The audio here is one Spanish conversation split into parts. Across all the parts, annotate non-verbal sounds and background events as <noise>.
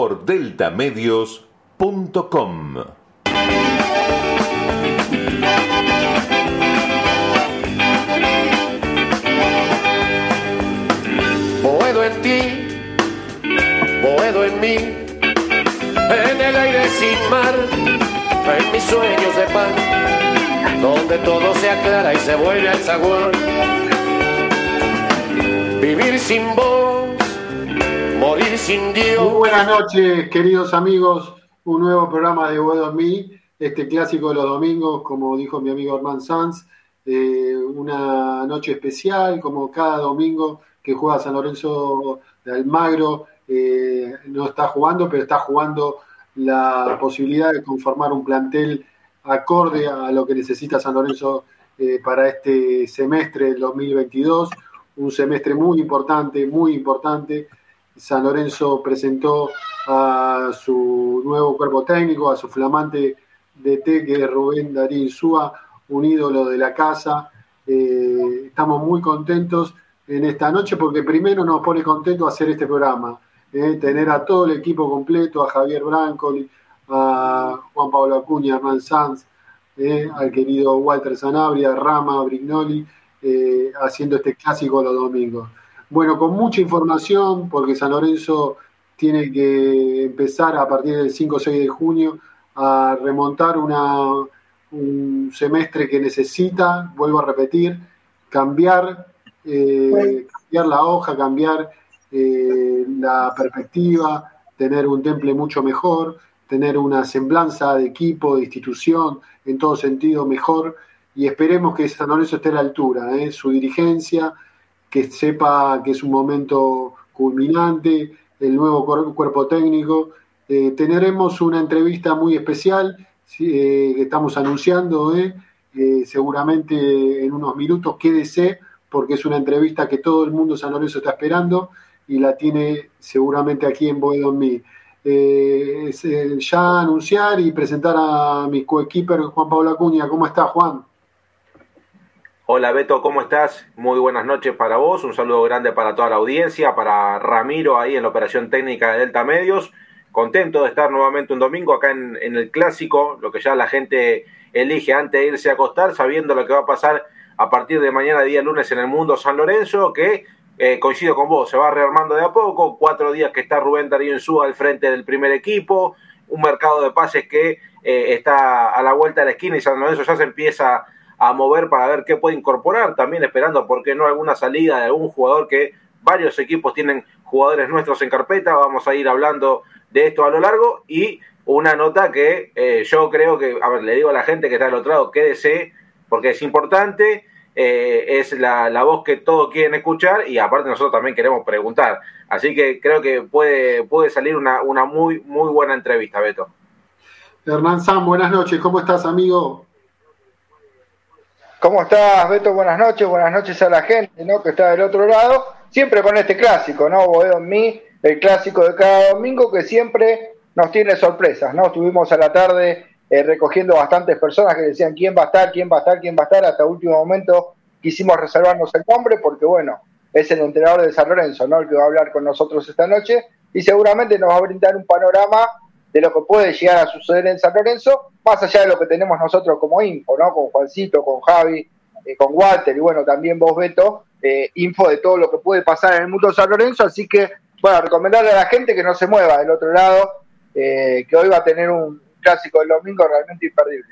por deltamedios.com. Boedo en ti, boedo en mí, en el aire sin mar, en mis sueños de pan, donde todo se aclara y se vuelve al sabor. Vivir sin vos, buenas noches, queridos amigos. Un nuevo programa de en mí, este clásico de los domingos, como dijo mi amigo Herman Sanz. eh, una noche especial, como cada domingo que juega San Lorenzo de Almagro. eh, no está jugando, pero está jugando la posibilidad de conformar un plantel acorde a lo que necesita San Lorenzo eh, para este semestre del 2022. Un semestre muy importante, muy importante. San Lorenzo presentó a su nuevo cuerpo técnico, a su flamante DT, que es Rubén Darín Súa, un ídolo de la casa. Eh, estamos muy contentos en esta noche porque primero nos pone contentos hacer este programa, eh, tener a todo el equipo completo, a Javier Brancoli, a Juan Pablo Acuña, Hernán Sanz, eh, al querido Walter Sanabria, Rama, Brignoli, eh, haciendo este clásico los domingos. Bueno, con mucha información, porque San Lorenzo tiene que empezar a partir del 5 o 6 de junio a remontar una, un semestre que necesita, vuelvo a repetir, cambiar, eh, cambiar la hoja, cambiar eh, la perspectiva, tener un temple mucho mejor, tener una semblanza de equipo, de institución, en todo sentido mejor, y esperemos que San Lorenzo esté a la altura, ¿eh? su dirigencia, que sepa que es un momento culminante, el nuevo cuer- cuerpo técnico. Eh, tendremos una entrevista muy especial eh, que estamos anunciando, ¿eh? Eh, seguramente en unos minutos, quédese, porque es una entrevista que todo el mundo San Lorenzo está esperando y la tiene seguramente aquí en Boedo en eh, ya anunciar y presentar a mi coequiper Juan Pablo Acuña. ¿Cómo está, Juan? Hola Beto, ¿cómo estás? Muy buenas noches para vos, un saludo grande para toda la audiencia, para Ramiro ahí en la operación técnica de Delta Medios. Contento de estar nuevamente un domingo acá en, el clásico, lo que ya la gente elige antes de irse a acostar, sabiendo lo que va a pasar a partir de mañana, día lunes, en el mundo San Lorenzo, que eh, coincido con vos, se va rearmando de a poco, cuatro días que está Rubén Darío Insúa al frente del primer equipo, un mercado de pases que eh, está a la vuelta de la esquina y San Lorenzo ya se empieza a mover para ver qué puede incorporar, también esperando, ¿por qué no?, alguna salida de algún jugador que varios equipos tienen jugadores nuestros en carpeta, vamos a ir hablando de esto a lo largo y una nota que eh, yo creo que, a ver, le digo a la gente que está al otro lado, quédese, porque es importante, eh, es la, la, voz que todos quieren escuchar y aparte nosotros también queremos preguntar. Así que creo que puede, puede salir una, una muy, muy buena entrevista, Beto. Hernán Sam, buenas noches, ¿cómo estás, amigo? ¿Cómo estás, Beto? Buenas noches, buenas noches a la gente ¿no? que está del otro lado. Siempre con este clásico, ¿no? Boedo en mí, el clásico de cada domingo que siempre nos tiene sorpresas, ¿no? Estuvimos a la tarde eh, recogiendo bastantes personas que decían quién va a estar, quién va a estar, quién va a estar. Hasta último momento quisimos reservarnos el nombre porque, bueno, es el entrenador de San Lorenzo, ¿no? El que va a hablar con nosotros esta noche y seguramente nos va a brindar un panorama de lo que puede llegar a suceder en San Lorenzo, más allá de lo que tenemos nosotros como info, ¿no? Con Juancito, con Javi, eh, con Walter y bueno, también vos, Beto, eh, info de todo lo que puede pasar en el mundo de San Lorenzo, así que, bueno, recomendarle a la gente que no se mueva del otro lado, eh, que hoy va a tener un clásico del domingo realmente imperdible.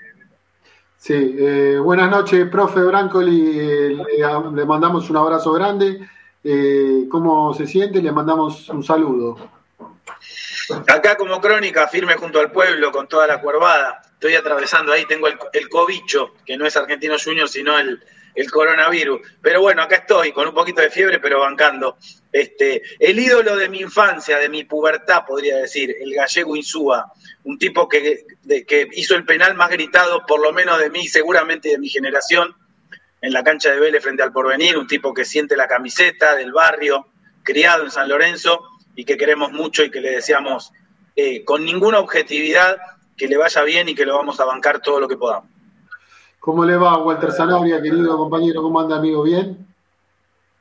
Sí, buenas noches, profe Brancoli, le mandamos un abrazo grande. ¿Cómo se siente? Le mandamos un saludo. Acá como crónica, firme junto al pueblo, con toda la cuervada. Estoy atravesando ahí, tengo el, el cobicho, que no es argentino junior, sino el, el, coronavirus. Pero bueno, acá estoy, con un poquito de fiebre, pero bancando. Este, el ídolo de mi infancia, de mi pubertad, podría decir, el gallego Insúa, un tipo que, que hizo el penal más gritado, por lo menos de mí, seguramente de mi generación, en la cancha de Vélez frente al Porvenir, un tipo que siente la camiseta del barrio, criado en San Lorenzo y que queremos mucho y que le deseamos eh, con ninguna objetividad que le vaya bien y que lo vamos a bancar todo lo que podamos. ¿Cómo le va, Walter Zanabria, querido compañero? ¿Cómo anda, amigo? ¿Bien?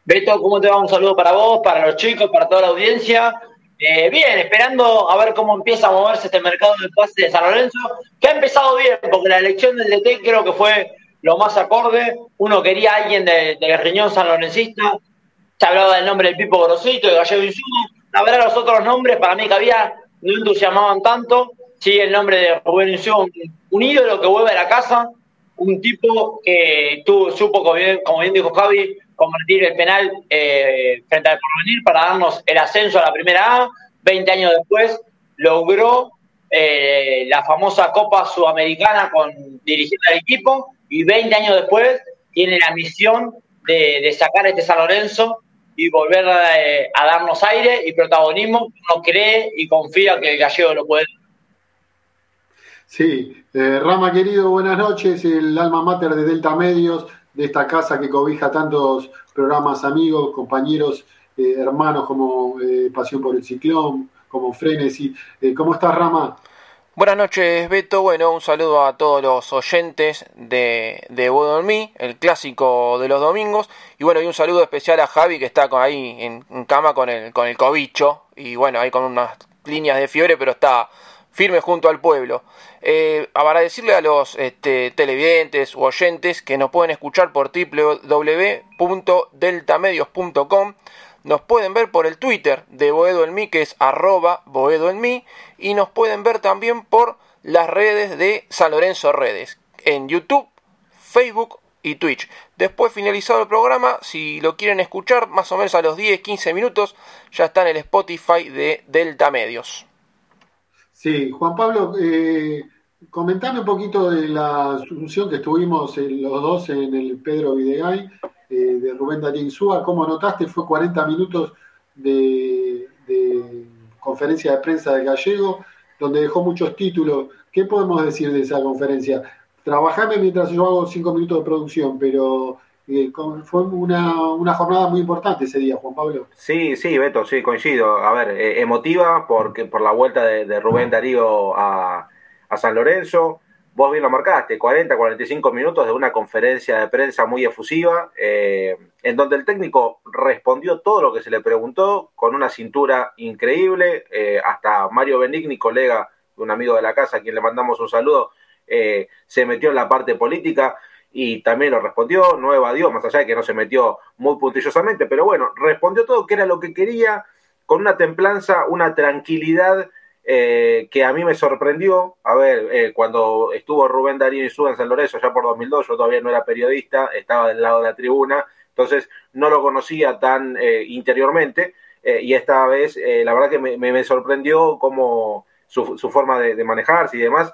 Beto, ¿cómo te va? Un saludo para vos, para los chicos, para toda la audiencia. Eh, bien, esperando a ver cómo empieza a moverse este mercado de pase de San Lorenzo, que ha empezado bien, porque la elección del DT creo que fue lo más acorde. Uno quería a alguien del de riñón sanlorencista, se hablaba del nombre del Pipo Grosito, de Gallego Insumo, verdad, los otros nombres para mí que había no entusiasmaban tanto. Sí, el nombre de Rubén Insiú, un, ídolo que vuelve a la casa, un tipo que tuvo, supo, como bien, como bien dijo Javi, convertir el penal eh, frente al porvenir para darnos el ascenso a la primera A. 20 años después logró eh, la famosa Copa Sudamericana con dirigiendo al equipo y 20 años después tiene la misión de, de sacar este San Lorenzo y volver eh, a, darnos aire y protagonismo, uno cree y confía que el gallego lo puede. Sí, eh, Rama querido, buenas noches, el alma mater de Delta Medios, de esta casa que cobija tantos programas amigos, compañeros, eh, hermanos como Pasión por el Ciclón, como Frenesy. ¿Cómo estás, Rama? Buenas noches, Beto. Bueno, un saludo a todos los oyentes de, de Mí, el clásico de los domingos. Y bueno, y un saludo especial a Javi, que está ahí en, cama con el, con el cobicho. Y bueno, ahí con unas líneas de fiebre, pero está firme junto al pueblo. Eh, para decirle a los este, televidentes u oyentes que nos pueden escuchar por www.deltamedios.com nos pueden ver por el Twitter de Boedo en mí, que es arroba Boedo en mí, y nos pueden ver también por las redes de San Lorenzo Redes, en YouTube, Facebook y Twitch. Después finalizado el programa, si lo quieren escuchar, más o menos a los 10-15 minutos, ya está en el Spotify de Delta Medios. Sí, Juan Pablo, eh, comentame un poquito de la asunción que estuvimos los dos en el Pedro Videgain eh, de Rubén Darín Súa. Como notaste, fue 40 minutos de, conferencia de prensa de Gallego, donde dejó muchos títulos. ¿Qué podemos decir de esa conferencia? Trabajame mientras yo hago cinco minutos de producción, pero eh, fue una, una, jornada muy importante ese día, Juan Pablo. Sí, sí, Beto, sí, coincido. A ver, eh, emotiva porque, por la vuelta de, Rubén Darío a, a San Lorenzo vos bien lo marcaste, 40, 45 minutos de una conferencia de prensa muy efusiva, eh, en donde el técnico respondió todo lo que se le preguntó con una cintura increíble, eh, hasta Mario Benigni, colega, un amigo de la casa, a quien le mandamos un saludo, eh, se metió en la parte política y también lo respondió, no evadió, más allá de que no se metió muy puntillosamente, pero bueno, respondió todo que era lo que quería, con una templanza, una tranquilidad eh, que a mí me sorprendió. A ver, eh, cuando estuvo Rubén Darío y Suba en San Lorenzo ya por 2002, yo todavía no era periodista, estaba del lado de la tribuna, entonces no lo conocía tan eh, interiormente. y esta vez, la verdad que me, sorprendió cómo, su, forma de, manejarse y demás.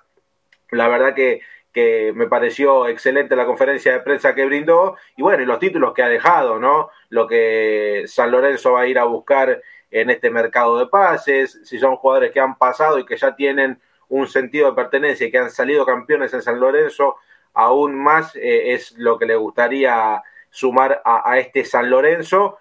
La verdad que, que me pareció excelente la conferencia de prensa que brindó y bueno, y los títulos que ha dejado, ¿no? Lo que San Lorenzo va a ir a buscar en este mercado de pases, si son jugadores que han pasado y que ya tienen un sentido de pertenencia y que han salido campeones en San Lorenzo, aún más eh, es lo que le gustaría sumar a, este San Lorenzo,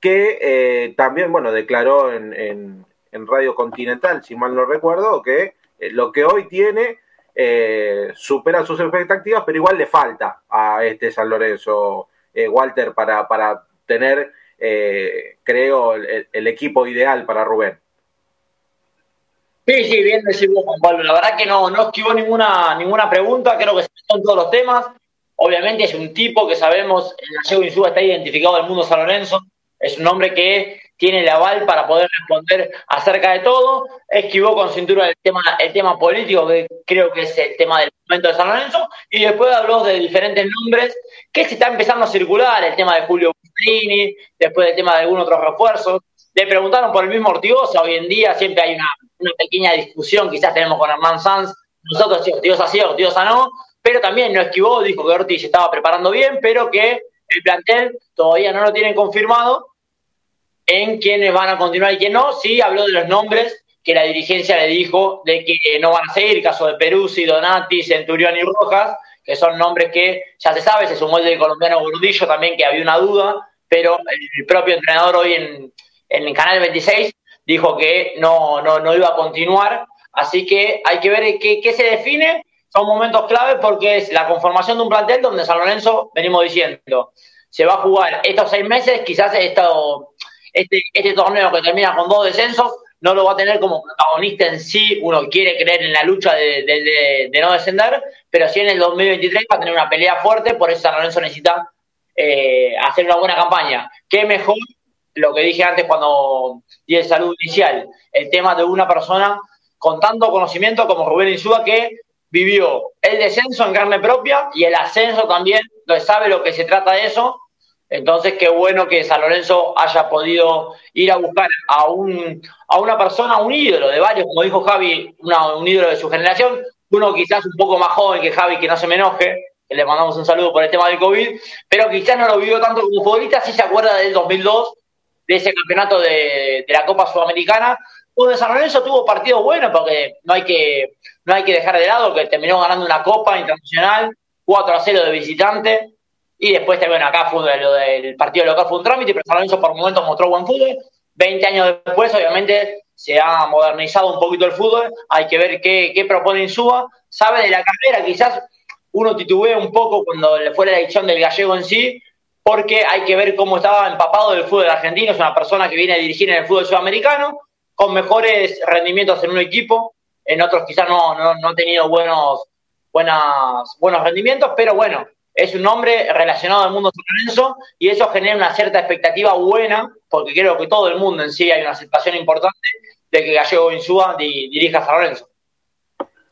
que eh, también, bueno, declaró en, en, Radio Continental, si mal no recuerdo, que eh, lo que hoy tiene supera sus expectativas, pero igual le falta a este San Lorenzo, Walter, para, para tener, creo, el equipo ideal para Rubén. Sí, sí, bien decimos Juan Pablo. La verdad que no, no esquivó ninguna, ninguna pregunta, creo que son todos los temas. Obviamente es un tipo que sabemos, el gallego Insúa está identificado del mundo San Lorenzo, es un hombre que tiene el aval para poder responder acerca de todo. Esquivó con cintura el tema, el tema político, que creo que es el tema del momento de San Lorenzo, y después habló de diferentes nombres que se está empezando a circular, el tema de Julio Después el tema de algunos otros refuerzos. Le preguntaron por el mismo Ortigosa, hoy en día siempre hay una pequeña discusión quizás tenemos con Hernán Sanz, nosotros sí, Ortigosa sí, Ortigosa no, pero también no esquivó, dijo que Ortiz estaba preparando bien, pero que el plantel todavía no lo tienen confirmado en quiénes van a continuar y quién no. Sí habló de los nombres que la dirigencia le dijo de que no van a seguir, caso de Peruzzi, Donati, Centurión y Rojas, que son nombres que ya se sabe, se sumó el del colombiano Gordillo también, que había una duda, pero el propio entrenador hoy en, en el Canal 26 dijo que no, no, no iba a continuar. Así que hay que ver qué, qué se define. Son momentos claves porque es la conformación de un plantel donde San Lorenzo, venimos diciendo, se va a jugar estos seis meses, quizás este, este torneo que termina con dos descensos, no lo va a tener como protagonista en sí, uno quiere creer en la lucha de, de, no descender, pero sí en el 2023 va a tener una pelea fuerte, por eso San Lorenzo necesita eh, hacer una buena campaña. ¿Qué mejor lo que dije antes cuando di el saludo inicial, el tema de una persona con tanto conocimiento como Rubén Insúa que vivió el descenso en carne propia y el ascenso también, sabe lo que se trata de eso. Entonces, qué bueno que San Lorenzo haya podido ir a buscar a, un, a una persona, un ídolo de varios, como dijo Javi, un ídolo de su generación, uno quizás un poco más joven que Javi, que no se me enoje, le mandamos un saludo por el tema del COVID, pero quizás no lo vivió tanto como futbolista, si se acuerda del 2002, de ese campeonato de, la Copa Sudamericana, donde San Lorenzo tuvo partidos buenos, porque no hay que, no hay que dejar de lado que terminó ganando una Copa Internacional, 4 a 0 de visitante, y después también acá fue lo del partido local fue un trámite, pero San Lorenzo por momentos mostró buen fútbol. 20 años después, obviamente, se ha modernizado un poquito el fútbol, hay que ver qué, qué propone Insúa, sabe de la carrera, quizás uno titubea un poco cuando le fue la elección del gallego en sí, porque hay que ver cómo estaba empapado del fútbol argentino, es una persona que viene a dirigir en el fútbol sudamericano, con mejores rendimientos en un equipo, en otros quizás no, no, ha tenido buenos, buenas, buenos rendimientos, pero bueno, es un hombre relacionado al mundo San y eso genera una cierta expectativa buena, porque creo que todo el mundo en sí hay una aceptación importante de que Gallego Insúa dirija San Lorenzo.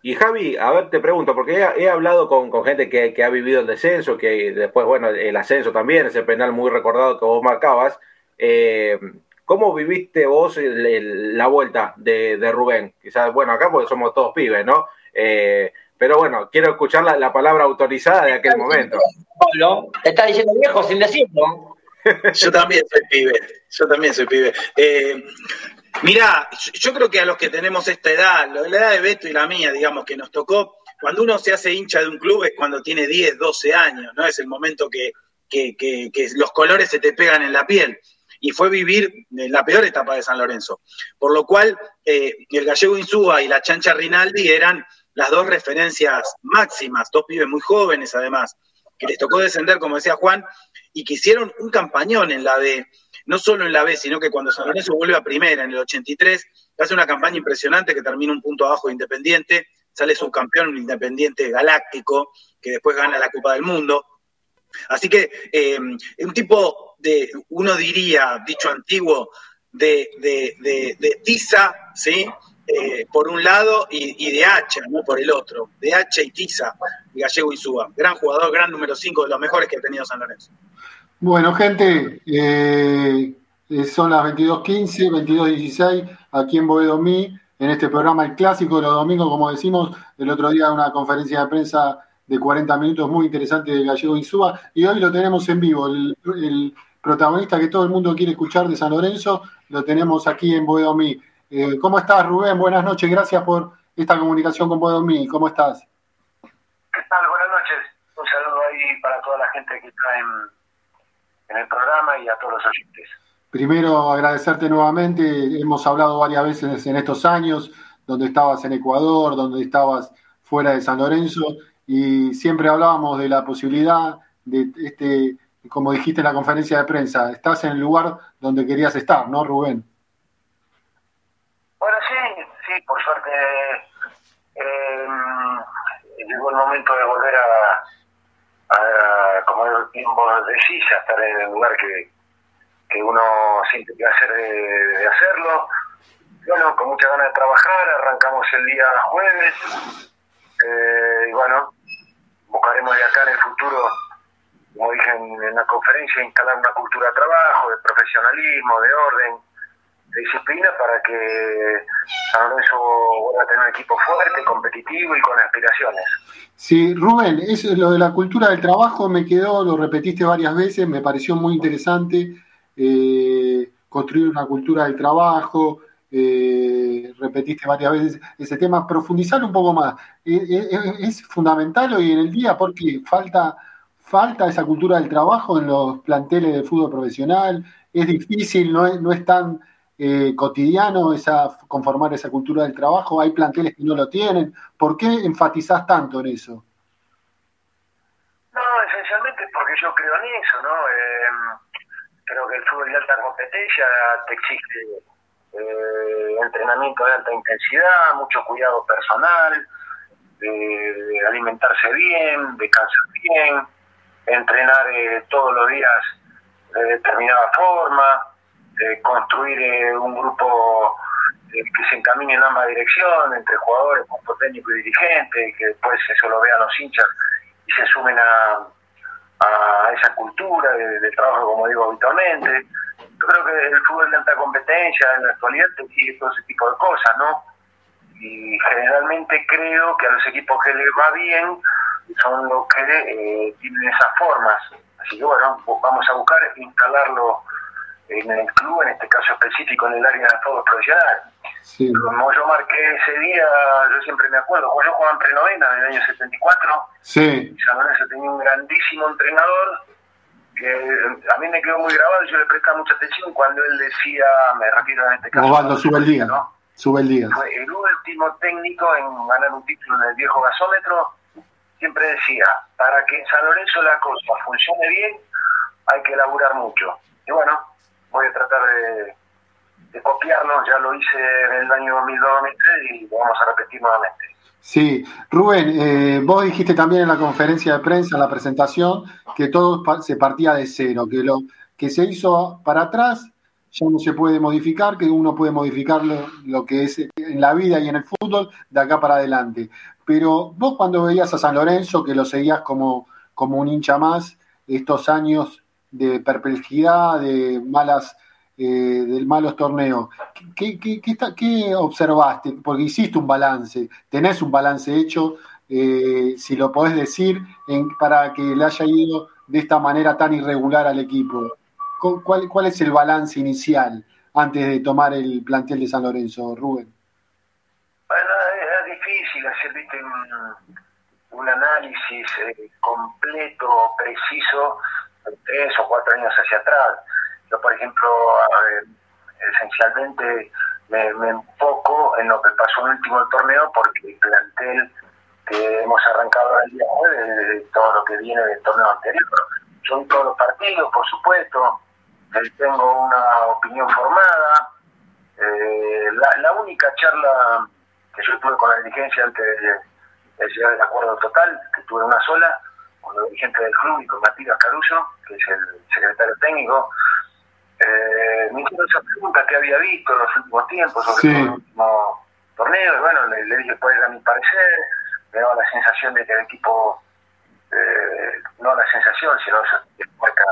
Y Javi, a ver, te pregunto, porque he, hablado con, gente que, ha vivido el descenso, que después, bueno, el ascenso también, ese penal muy recordado que vos marcabas. Eh, ¿Cómo viviste vos la vuelta de, Rubén? Quizás, bueno, acá porque somos todos pibes, ¿no? Eh, pero bueno, quiero escuchar la, palabra autorizada de aquel momento. Pablo, te está diciendo viejo sin decirlo. Yo también soy pibe, yo también soy pibe. Eh, Mirá, yo creo que a los que tenemos esta edad, la edad de Beto y la mía, digamos, que nos tocó, cuando uno se hace hincha de un club es cuando tiene 10, 12 años, ¿no? Es el momento que, que, que, los colores se te pegan en la piel. Y fue vivir la peor etapa de San Lorenzo. Por lo cual, eh, el gallego Insúa y la chancha Rinaldi eran las dos referencias máximas, dos pibes muy jóvenes además, que les tocó descender, como decía Juan, y que hicieron un campañón en la B no solo en la B, sino que cuando San Lorenzo vuelve a primera en el 83, hace una campaña impresionante que termina un punto abajo de Independiente, sale subcampeón un Independiente galáctico, que después gana la Copa del Mundo. Así que eh, un tipo de, uno diría, dicho antiguo, de, de, tiza, ¿sí? Eh, por un lado, y, de hacha, ¿no? Por el otro, de hacha y tiza, Gallego y Suba. Gran jugador, gran número 5, de los mejores que ha tenido San Lorenzo. Bueno, gente, eh, son las 22.15, 22.16 aquí en Boedo Mí. en este programa, el clásico de los domingos, como decimos, el otro día una conferencia de prensa de 40 minutos muy interesante de Gallego Insúa, y hoy lo tenemos en vivo, el, protagonista que todo el mundo quiere escuchar de San Lorenzo, lo tenemos aquí en Boedomí. Eh, ¿Cómo estás, Rubén? Buenas noches, gracias por esta comunicación con Boedomí. ¿Cómo estás? ¿Qué tal? Buenas noches. Un saludo ahí para toda la gente que está en, en el programa y a todos los oyentes. Primero, agradecerte nuevamente. Hemos hablado varias veces en estos años, donde estabas en Ecuador, donde estabas fuera de San Lorenzo, y siempre hablábamos de la posibilidad de este, como dijiste en la conferencia de prensa, estás en el lugar donde querías estar, ¿no, Rubén? Bueno, sí, sí, por suerte eh, llegó el momento de volver a, a como vos decís, a estar en el lugar que, que uno siente placer de, de hacerlo. Bueno, con mucha ganas de trabajar, arrancamos el día jueves eh, y bueno, buscaremos de acá en el futuro, como dije en, la conferencia, instalar una cultura de trabajo, de profesionalismo, de orden, de disciplina para que San Lorenzo vuelva a tener un equipo fuerte, competitivo y con aspiraciones. Sí, Rubén, es lo de la cultura del trabajo me quedó, lo repetiste varias veces, me pareció muy interesante eh, construir una cultura del trabajo, eh, repetiste varias veces ese tema, profundizar un poco más. Eh, eh, es fundamental hoy en el día porque falta, falta esa cultura del trabajo en los planteles de fútbol profesional, es difícil, no es, no es tan cotidiano esa, conformar esa cultura del trabajo, hay planteles que no lo tienen. ¿Por qué enfatizás tanto en eso? No, esencialmente porque yo creo en eso, ¿no? creo que el fútbol de alta competencia te exige eh, entrenamiento de alta intensidad, mucho cuidado personal, alimentarse bien, descansar bien, entrenar eh, todos los días de determinada forma, construir eh, un grupo eh, que se encamine en ambas direcciones, entre jugadores, cuerpo técnico y dirigente, que después eso lo vean los hinchas y se sumen a, a esa cultura de, de trabajo, como digo habitualmente yo creo que el fútbol de alta competencia en la actualidad te exige todo ese tipo de cosas, ¿no? Y generalmente creo que a los equipos que les va bien son los que eh, tienen esas formas. Así que bueno, vamos a buscar instalarlo en el club, en este caso específico en el área de fútbol profesional. Como yo marqué ese día, yo siempre me acuerdo, como yo jugaba en prenovena en el año 74, sí. San Lorenzo tenía un grandísimo entrenador que a mí me quedó muy grabado y yo le prestaba mucha atención cuando él decía, me refiero en este caso... Osvaldo, sube el día, ¿no? Sube el día. Fue el último técnico en ganar un título en el viejo gasómetro, siempre decía, para que en San Lorenzo la cosa funcione bien, hay que elaborar mucho. Y bueno, voy a tratar de, de copiarlo, ya lo hice en el año 2023 y lo vamos a repetir nuevamente. Sí, Rubén, eh, vos dijiste también en la conferencia de prensa, en la presentación, que todo se partía de cero, que lo que se hizo para atrás ya no se puede modificar, que uno puede modificar lo, que es en la vida y en el fútbol de acá para adelante. Pero vos cuando veías a San Lorenzo, que lo seguías como, como un hincha más, estos años de perplejidad, de malas eh, del malos torneos. ¿Qué, qué, qué, observaste? Porque hiciste un balance, tenés un balance hecho, eh, si lo podés decir, en, para que le haya ido de esta manera tan irregular al equipo. ¿Cuál, ¿Cuál es el balance inicial antes de tomar el plantel de San Lorenzo, Rubén? Bueno, es difícil hacer un, un análisis eh, completo, preciso, tres o cuatro años hacia atrás yo, por ejemplo, esencialmente me, enfoco en lo que pasó en el último torneo porque el plantel que hemos arrancado el día jueves, todo lo que viene del torneo anterior. Son todos los partidos, por supuesto. Eh, tengo una opinión formada. Eh, la, única charla que yo tuve con la dirigencia antes de, llegar al acuerdo total, que tuve una sola, con los dirigentes del club y con Matías Caruso, que es el secretario técnico, eh, me hicieron esa pregunta que había visto en los últimos tiempos sobre el último torneo, y bueno, le, dije cuál era mi parecer, me daba la sensación de que el equipo, eh, no la sensación, sino que marca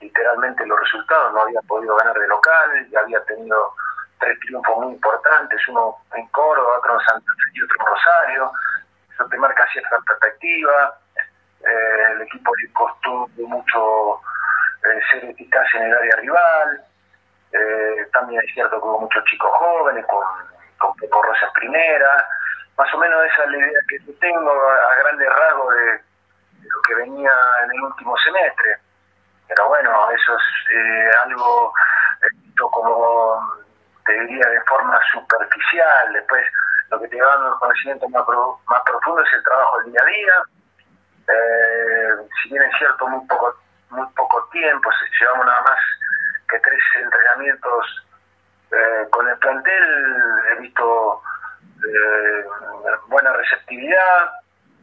literalmente los resultados, no había podido ganar de local, y había tenido tres triunfos muy importantes, uno en Córdoba, otro en Santa Fe y otro en Rosario. Eso te marca cierta perspectiva. Eh, el equipo le costó mucho eh, ser eficaz en el área rival. Eh, también es cierto que hubo muchos chicos jóvenes con, con Pepo Rosa en primera. Más o menos esa es la idea que tengo a, a grandes rasgos de, lo que venía en el último semestre. Pero bueno, eso es eh, algo como, te diría, de forma superficial. Después, lo que te va dando el conocimiento más, pro- más profundo es el trabajo del día a día. Eh, si bien es cierto, muy poco, muy poco tiempo, se llevamos nada más que tres entrenamientos eh, con el plantel, he visto eh, buena receptividad,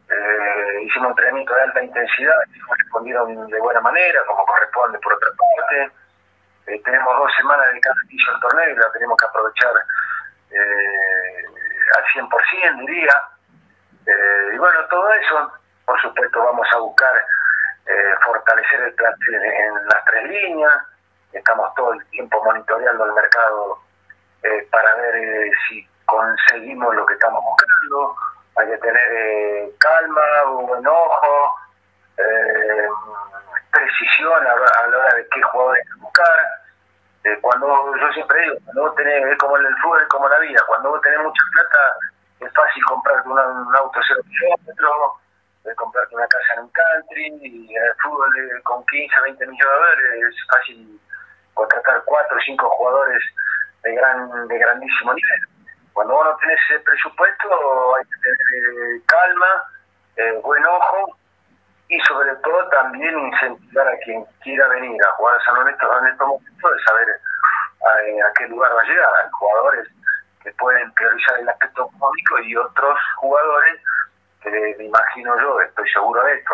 eh, hicimos entrenamiento de alta intensidad, respondieron de buena manera, como corresponde por otra parte. Eh, tenemos dos semanas de cada del torneo y la tenemos que aprovechar eh, al 100%, diría. Y bueno, todo eso, por supuesto, vamos a buscar eh, fortalecer el plantel en las tres líneas. Estamos todo el tiempo monitoreando el mercado eh, para ver eh, si conseguimos lo que estamos buscando. Hay que tener eh, calma, buen ojo, eh, precisión a, a la hora de qué jugadores buscar. Eh, cuando yo siempre digo, cuando vos tenés, es como en el fútbol, es como la vida, cuando vos tenés mucha plata, es fácil comprarte una- un auto cero kilómetros, eh, comprarte una casa en un country, y el fútbol eh, con 15, 20 millones de dólares es fácil contratar cuatro o cinco jugadores de gran de grandísimo nivel. Cuando vos no tenés ese presupuesto hay que tener eh, calma, eh, buen ojo y sobre todo también incentivar a quien quiera venir a jugar a San Lorenzo en estos momentos de saber a, a qué lugar va a llegar. Hay jugadores que pueden priorizar el aspecto económico y otros jugadores que me imagino yo, estoy seguro de esto,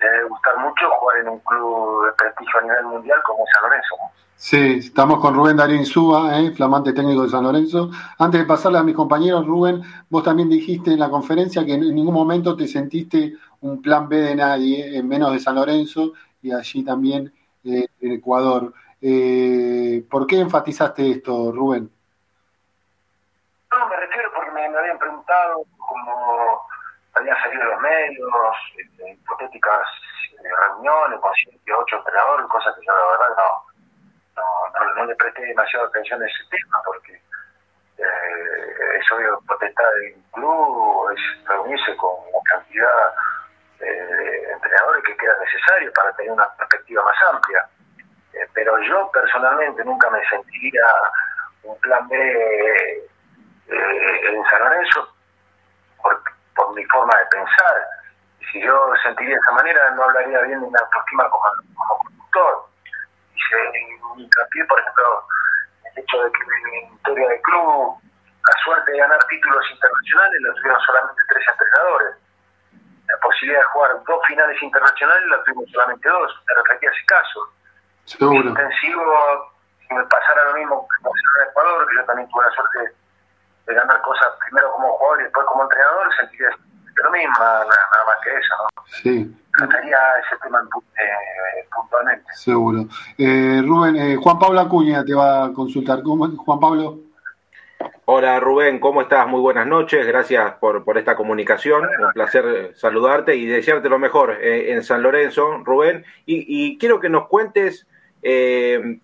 les debe gustar mucho jugar en un club de prestigio a nivel mundial como San Lorenzo. Sí, estamos con Rubén Darío Insúa, ¿eh? flamante técnico de San Lorenzo. Antes de pasarle a mis compañeros, Rubén, vos también dijiste en la conferencia que en ningún momento te sentiste un plan B de nadie, eh, menos de San Lorenzo y allí también eh, en Ecuador. Eh, ¿Por qué enfatizaste esto, Rubén? No, me refiero porque me, me habían preguntado como habían salido los medios, este, hipotéticas eh, reuniones con siete, ocho entrenadores, cosas que yo la verdad no, no, no, le presté demasiada atención a ese tema porque eh, es obvio potestad del club, es reunirse con la cantidad eh, de entrenadores que queda necesario para tener una perspectiva más amplia. Eh, pero yo personalmente nunca me sentiría un plan B en San Lorenzo mi forma de pensar. Si yo sentiría de esa manera, no hablaría bien de mi autoestima como, como conductor. Hice un hincapié, por ejemplo, el hecho de que mi historia de club, la suerte de ganar títulos internacionales, lo tuvieron solamente tres entrenadores. La posibilidad de jugar dos finales internacionales la tuvimos solamente dos. Me refería a ese caso. Seguro. Intensivo, si me pasara lo mismo que pasó en Ecuador, que yo también tuve la suerte de ganar cosas primero como jugador y después como entrenador, sentiría lo mismo, nada, nada más que eso, ¿no? Sí, Trataría ese tema eh, puntualmente. seguro. Eh, Rubén, eh, Juan Pablo Acuña te va a consultar. ¿Cómo, Juan Pablo? Hola Rubén, ¿cómo estás? Muy buenas noches, gracias por, por esta comunicación, un placer eh, saludarte y desearte lo mejor eh, en San Lorenzo, Rubén. Y, y quiero que nos cuentes eh,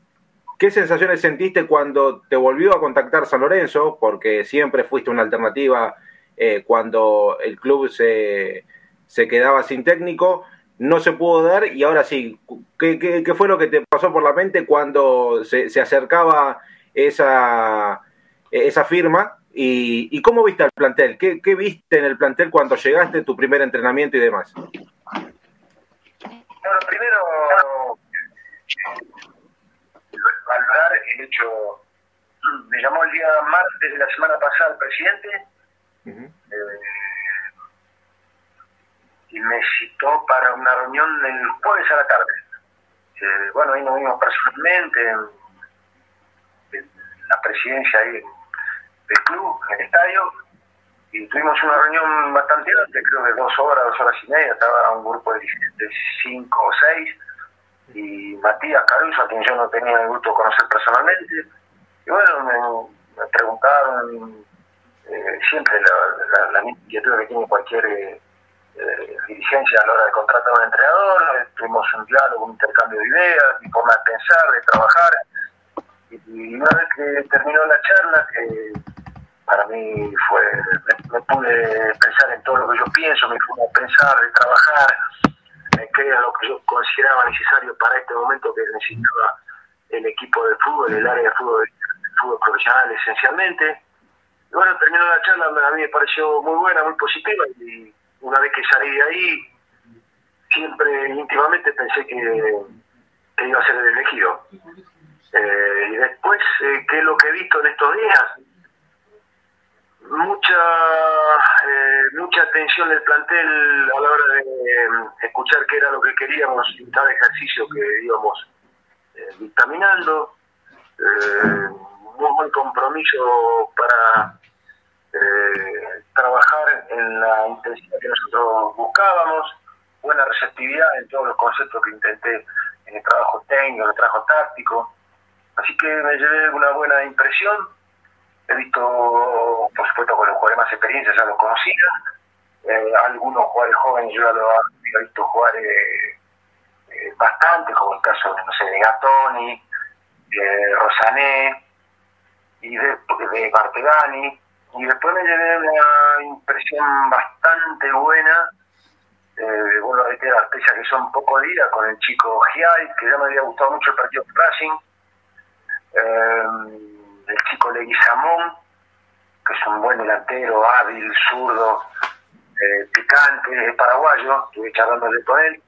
qué sensaciones sentiste cuando te volvió a contactar San Lorenzo, porque siempre fuiste una alternativa eh, cuando el club se, se quedaba sin técnico, no se pudo dar y ahora sí, ¿qué, fue lo que te pasó por la mente cuando se, se acercaba esa esa firma y, cómo viste al plantel, ¿Qué, ¿Qué, viste en el plantel cuando llegaste, tu primer entrenamiento y demás. Bueno, primero, eh, valorar el hecho, me llamó el día martes de la semana pasada el presidente Uh -huh. eh, y me citó para una reunión el jueves a la tarde. Eh, bueno, ahí nos vimos personalmente en, en la presidencia ahí del club, en el estadio, y tuvimos una reunión bastante amplia, creo de dos horas, dos horas y media, estaba un grupo de, de cinco o seis, y Matías Caruso, a quien yo no tenía el gusto de conocer personalmente, y bueno, me, me preguntaron eh, siempre la, la, misma inquietud que tiene cualquier eh, eh, dirigencia a la hora de contratar a un entrenador, tuvimos un diálogo, un intercambio de ideas, mi forma de pensar, de trabajar, y, una vez que terminó la charla, que para mí fue, me, pude expresar en todo lo que yo pienso, mi forma de pensar, de trabajar, qué era lo que yo consideraba necesario para este momento que necesitaba el equipo de fútbol, el área de fútbol, fútbol profesional esencialmente. Bueno, terminó la charla, a mí me pareció muy buena, muy positiva y una vez que salí de ahí, siempre íntimamente pensé que, iba a ser el elegido. Eh, y después, eh, ¿qué es lo que he visto en estos días? Mucha eh, mucha atención del plantel a la hora de escuchar qué era lo que queríamos en cada ejercicio que íbamos dictaminando. un buen compromiso para eh, trabajar en la intensidad que nosotros buscábamos, buena receptividad en todos los conceptos que intenté en el trabajo técnico, en el trabajo táctico. Así que me llevé una buena impresión. He visto, por supuesto, con los jugadores más experiencia, ya los conocía. Eh, algunos jugadores jóvenes yo ya los he visto jugar eh, eh, bastante, como el caso de Gatoni, de Rosané y de, de Bartegani y después me llevé una impresión bastante buena, eh, vuelvo a reiterar, pese a que son poco días, con el chico Giai, que ya me había gustado mucho el partido de Racing, eh, el chico Leguizamón, que es un buen delantero, hábil, zurdo, eh, picante, es paraguayo, estuve charlándole con él,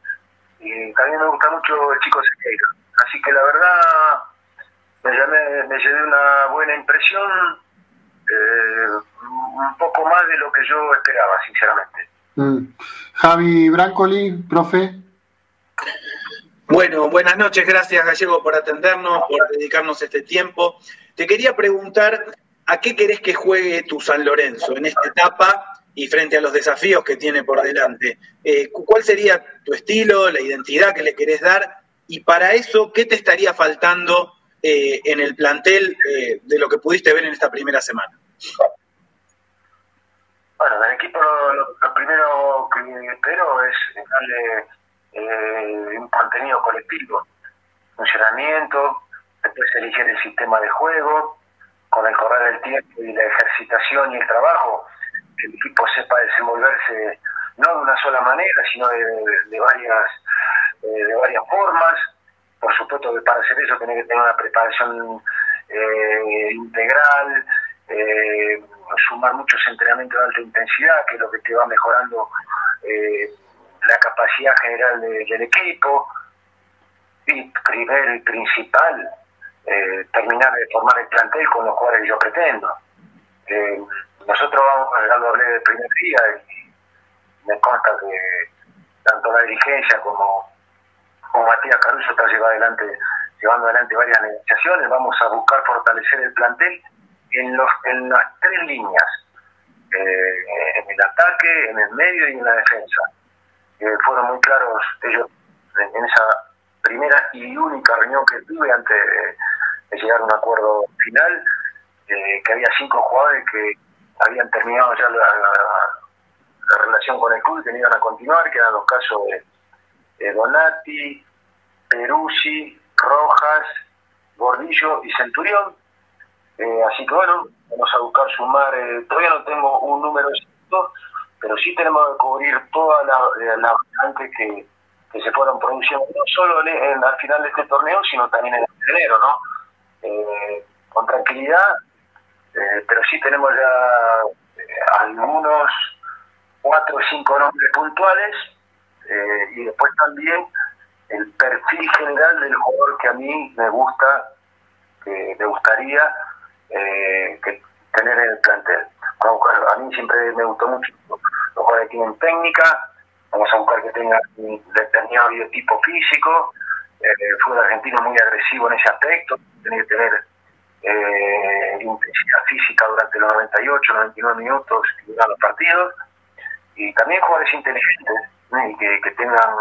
y también me gusta mucho el chico Sequeira. Así que la verdad, me, me llevé una buena impresión, eh, un poco más de lo que yo esperaba, sinceramente. Mm. Javi Brancoli, profe. Bueno, buenas noches, gracias Gallego por atendernos, por dedicarnos este tiempo. Te quería preguntar, ¿a qué querés que juegue tu San Lorenzo en esta etapa y frente a los desafíos que tiene por delante? Eh, ¿Cuál sería tu estilo, la identidad que le querés dar? Y para eso, ¿qué te estaría faltando eh, en el plantel eh, de lo que pudiste ver en esta primera semana? Bueno, del equipo lo, primero que espero es darle eh, un contenido colectivo, funcionamiento, después elegir el sistema de juego, con el correr del tiempo y la ejercitación y el trabajo, que el equipo sepa desenvolverse no de una sola manera, sino de, varias de varias formas. Por supuesto que para hacer eso tiene que tener una preparación eh, integral, eh, sumar muchos entrenamientos de alta intensidad, que es lo que te va mejorando eh, la capacidad general del equipo. Y primero y principal, terminar de formar el plantel con los cuales yo pretendo. nosotros vamos, ya lo hablé del primer día y me consta que tanto la dirigencia como como Matías Caruso está llevando adelante, llevando adelante varias negociaciones, vamos a buscar fortalecer el plantel en, los, en las tres líneas, eh, en el ataque, en el medio y en la defensa. Eh, fueron muy claros ellos en, esa primera y única reunión que tuve antes de, llegar a un acuerdo final, eh, que había cinco jugadores que habían terminado ya la, relación con el club y que iban a continuar, que eran los casos de Donati, Peruzzi, Rojas, Gordillo y Centurión. Eh, así que bueno, vamos a buscar sumar, eh, todavía no tengo un número exacto, pero sí tenemos que cubrir todas las la, que, que se fueron produciendo, no solo en, al final de este torneo, sino también en el enero, ¿no? Eh, con tranquilidad, pero sí tenemos ya algunos cuatro o cinco nombres puntuales y después también el perfil general del jugador que a mí me gusta, que me gustaría eh, tener en el plantel. A mí siempre me gustó mucho los jugadores que tienen técnica, vamos a buscar que tengan determinado biotipo físico, eh, fue un argentino muy agresivo en ese aspecto, tenía que tener eh, intensidad física durante los 98, 99 minutos que los partidos, y también jugadores inteligentes, y que, tengan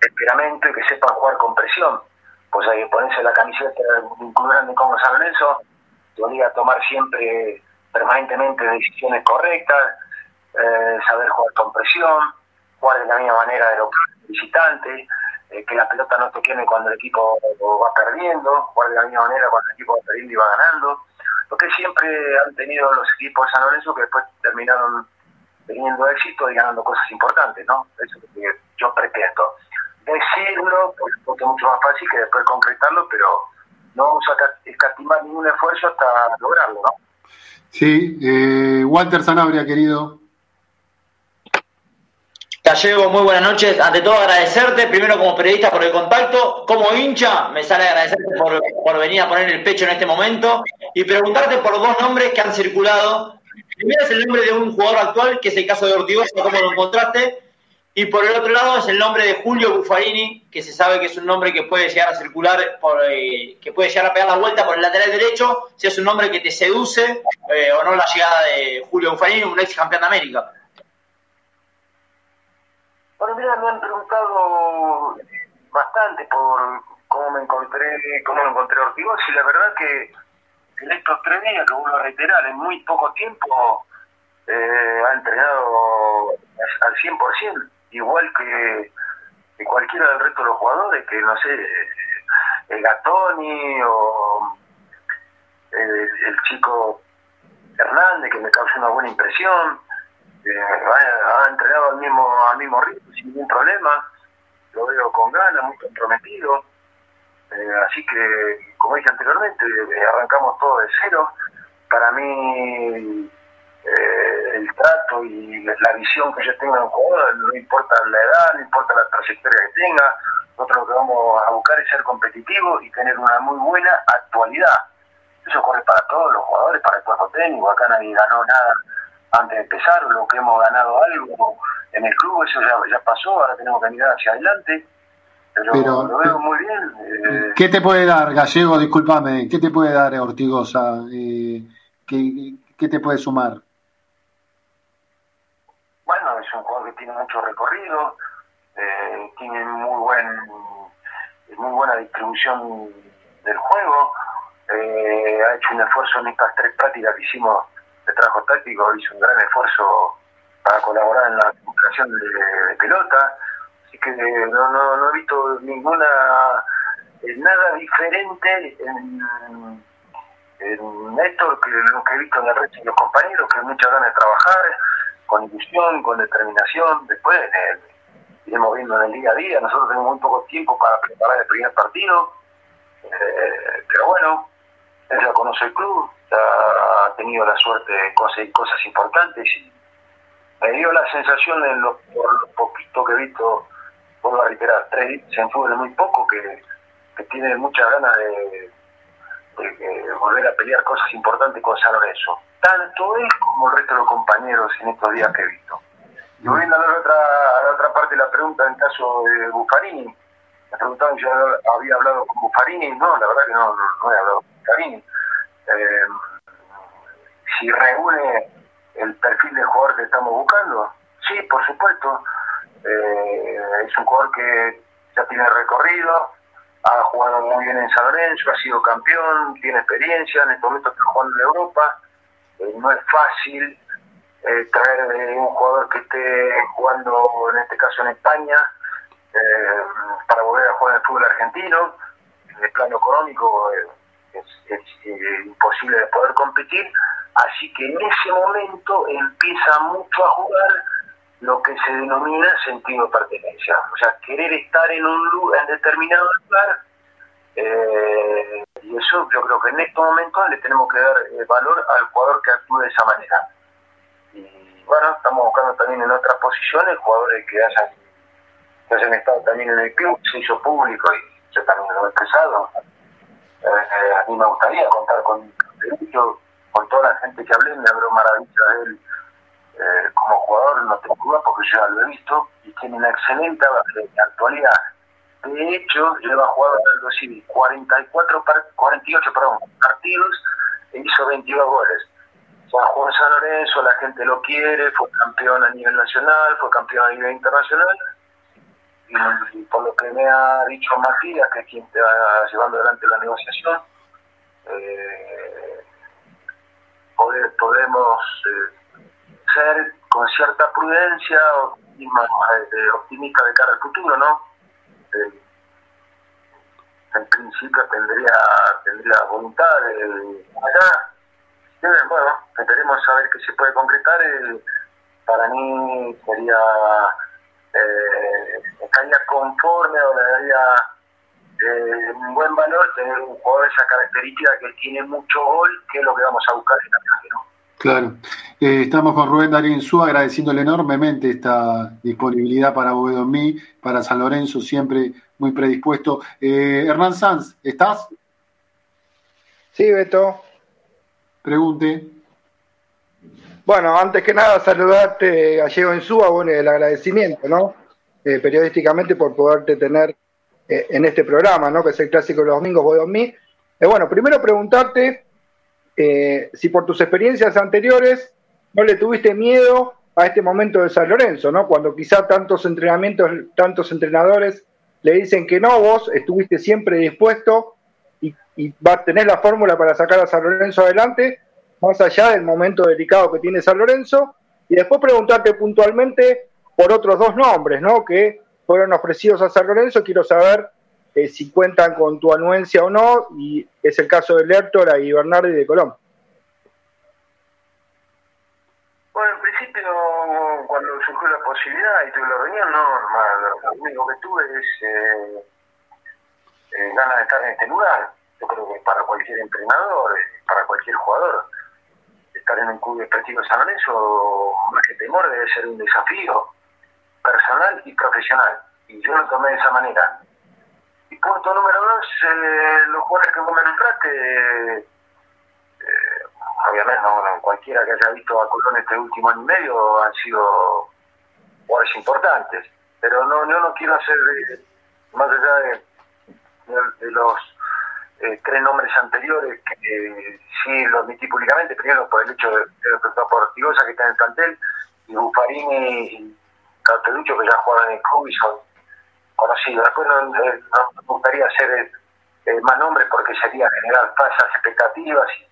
temperamento y que sepan jugar con presión. Pues hay que ponerse la camiseta de un club grande como te obliga a tomar siempre permanentemente decisiones correctas, eh, saber jugar con presión, jugar de la misma manera de local, visitante, eh, que la pelota no te queme cuando el equipo va perdiendo, jugar de la misma manera cuando el equipo va perdiendo y va ganando. Lo que siempre han tenido los equipos de San Lorenzo que después terminaron teniendo éxito y ganando cosas importantes, ¿no? Eso es lo que yo pretendo. Decirlo, porque es mucho más fácil que después concretarlo, pero no vamos a escatimar ningún esfuerzo hasta lograrlo, ¿no? Sí, eh, Walter Zanabria, querido. Gallego, muy buenas noches. Ante todo agradecerte, primero como periodista por el contacto, como hincha, me sale agradecerte por, por venir a poner el pecho en este momento y preguntarte por dos nombres que han circulado. Primero es el nombre de un jugador actual, que es el caso de Ortigosa, cómo lo encontraste, y por el otro lado es el nombre de Julio Buffarini, que se sabe que es un nombre que puede llegar a circular, por, eh, que puede llegar a pegar la vuelta por el lateral derecho, si es un nombre que te seduce eh, o no la llegada de Julio Buffarini, un ex campeón de América. Bueno, mira, me han preguntado bastante por cómo me encontré, cómo me encontré Ortigosa y la verdad que en estos tres días, que vuelvo a reiterar, en muy poco tiempo eh, ha entrenado al 100%, igual que, cualquiera del resto de los jugadores, que no sé, el Gatoni o el, el chico Hernández, que me causó una buena impresión, eh, ha, entrenado al mismo, al mismo ritmo sin ningún problema, lo veo con ganas, muy comprometido. Eh, así que, como dije anteriormente, eh, arrancamos todo de cero. Para mí, el trato y la visión que yo tenga en jugador, no importa la edad, no importa la trayectoria que tenga, nosotros lo que vamos a buscar es ser competitivos y tener una muy buena actualidad. Eso corre para todos los jugadores, para el cuerpo técnico. Acá nadie ganó nada antes de empezar, lo que hemos ganado algo en el club, eso ya, ya pasó, ahora tenemos que mirar hacia adelante. Pero, lo veo muy bien. Eh. ¿Qué te puede dar, Gallego? Discúlpame, ¿qué te puede dar Ortigosa? Eh, ¿qué, ¿Qué te puede sumar? Bueno, es un jugador que tiene mucho recorrido, eh, tiene muy buen muy buena distribución del juego, ha hecho un esfuerzo en estas tres prácticas que hicimos de trabajo táctico hizo un gran esfuerzo para colaborar en la recuperación de, pelota, así que no, no, no he visto ninguna eh, nada diferente en, Néstor que lo que he visto en el resto de los compañeros, que muchas ganas de trabajar, con ilusión, con determinación, después iremos viendo en el día a día, nosotros tenemos muy poco tiempo para preparar el primer partido, eh, pero bueno, él ya conoce el club, ha tenido la suerte de conseguir cosas importantes y me dio la sensación en lo, por lo poquito que he visto, vuelvo a reiterar, tres en fútbol muy poco, que, tiene muchas ganas de, volver a pelear cosas importantes con San Lorenzo. Tanto él como el resto de los compañeros en estos días que he visto. Y volviendo a la otra, a la otra parte de la pregunta en caso de Buffarini, me preguntaban si yo había hablado con Buffarini, no, la verdad que no, no, he hablado con Buffarini. Eh, si reúne el perfil de jugador que estamos buscando. Sí, por supuesto. Eh, es un jugador que ya tiene recorrido, ha jugado muy bien en San Lorenzo, ha sido campeón, tiene experiencia, en este momento está jugando en Europa. Eh, no es fácil eh, traer un jugador que esté jugando, en este caso en España, para volver a jugar en el fútbol argentino. En el plano económico es, es imposible de poder competir Así que en ese momento empieza mucho a jugar lo que se denomina sentido de pertenencia. O sea, querer estar en un lugar, en determinado lugar. Eh, y eso yo creo que en estos momentos le tenemos que dar eh, valor al jugador que actúe de esa manera. Y bueno, estamos buscando también en otras posiciones jugadores que hayan, que hayan estado también en el club, se hizo público y yo también lo he expresado. Eh, a mí me gustaría contar con yo con toda la gente que hablé, me habló maravilla de él eh, como jugador, no tengo duda porque yo ya lo he visto, y tiene una excelente actualidad. De hecho, lleva jugado Aldo Civil 44, 48 perdón, partidos e hizo 22 goles. Juan San Lorenzo, la gente lo quiere, fue campeón a nivel nacional, fue campeón a nivel internacional. Y, por lo que me ha dicho Matías, que es quien te va llevando adelante la negociación, eh, podemos ser con cierta prudencia optimista de cara al futuro, ¿no? En principio tendría tendría voluntad de acá bueno esperemos saber qué se puede concretar para mí sería eh, estaría conforme o le daría eh, un buen valor tener un jugador de esa característica que tiene mucho gol que es lo que vamos a buscar en la calle ¿no? Claro. Eh, estamos con Rubén Darío Insú agradeciéndole enormemente esta disponibilidad para Boedo mí, para San Lorenzo, siempre muy predispuesto. Eh, Hernán Sanz, ¿estás? Sí, Beto. Pregunte. Bueno, antes que nada, saludarte, Gallego Insúa, bueno, el agradecimiento, ¿no? Eh, periodísticamente por poderte tener en este programa, ¿no? Que es el clásico de los domingos, Boedo mí. bueno, primero preguntarte eh, si por tus experiencias anteriores no le tuviste miedo a este momento de San Lorenzo, ¿no? Cuando quizá tantos entrenamientos, tantos entrenadores le dicen que no, vos estuviste siempre dispuesto y, y a tener la fórmula para sacar a San Lorenzo adelante, más allá del momento delicado que tiene San Lorenzo, y después preguntarte puntualmente por otros dos nombres, ¿no? Que fueron ofrecidos a San Lorenzo, quiero saber eh, si cuentan con tu anuencia o no, y es el caso de Lertora y Bernardi de Colón. Bueno, en principio, cuando surgió la posibilidad y tuve la reunión, no, lo único que tuve es eh, eh, ganas de estar en este lugar. Yo creo que para cualquier entrenador, para cualquier jugador, estar en un club deportivo de San Lorenzo, más que temor, debe ser un desafío personal y profesional. Y yo lo tomé de esa manera punto número dos, eh, los jugadores que vos me nombraste, eh, obviamente no, cualquiera que haya visto a Colón este último año y medio han sido jugadores importantes, pero no, yo no quiero hacer, eh, más allá de, los tres nombres anteriores, que sí lo admití públicamente, primero por el hecho de, de por Ortigosa que está en el plantel, y Buffarini y Cartelucho que ya juegan en el club y son conocido. Después no, me gustaría hacer eh, más nombres porque sería generar falsas expectativas y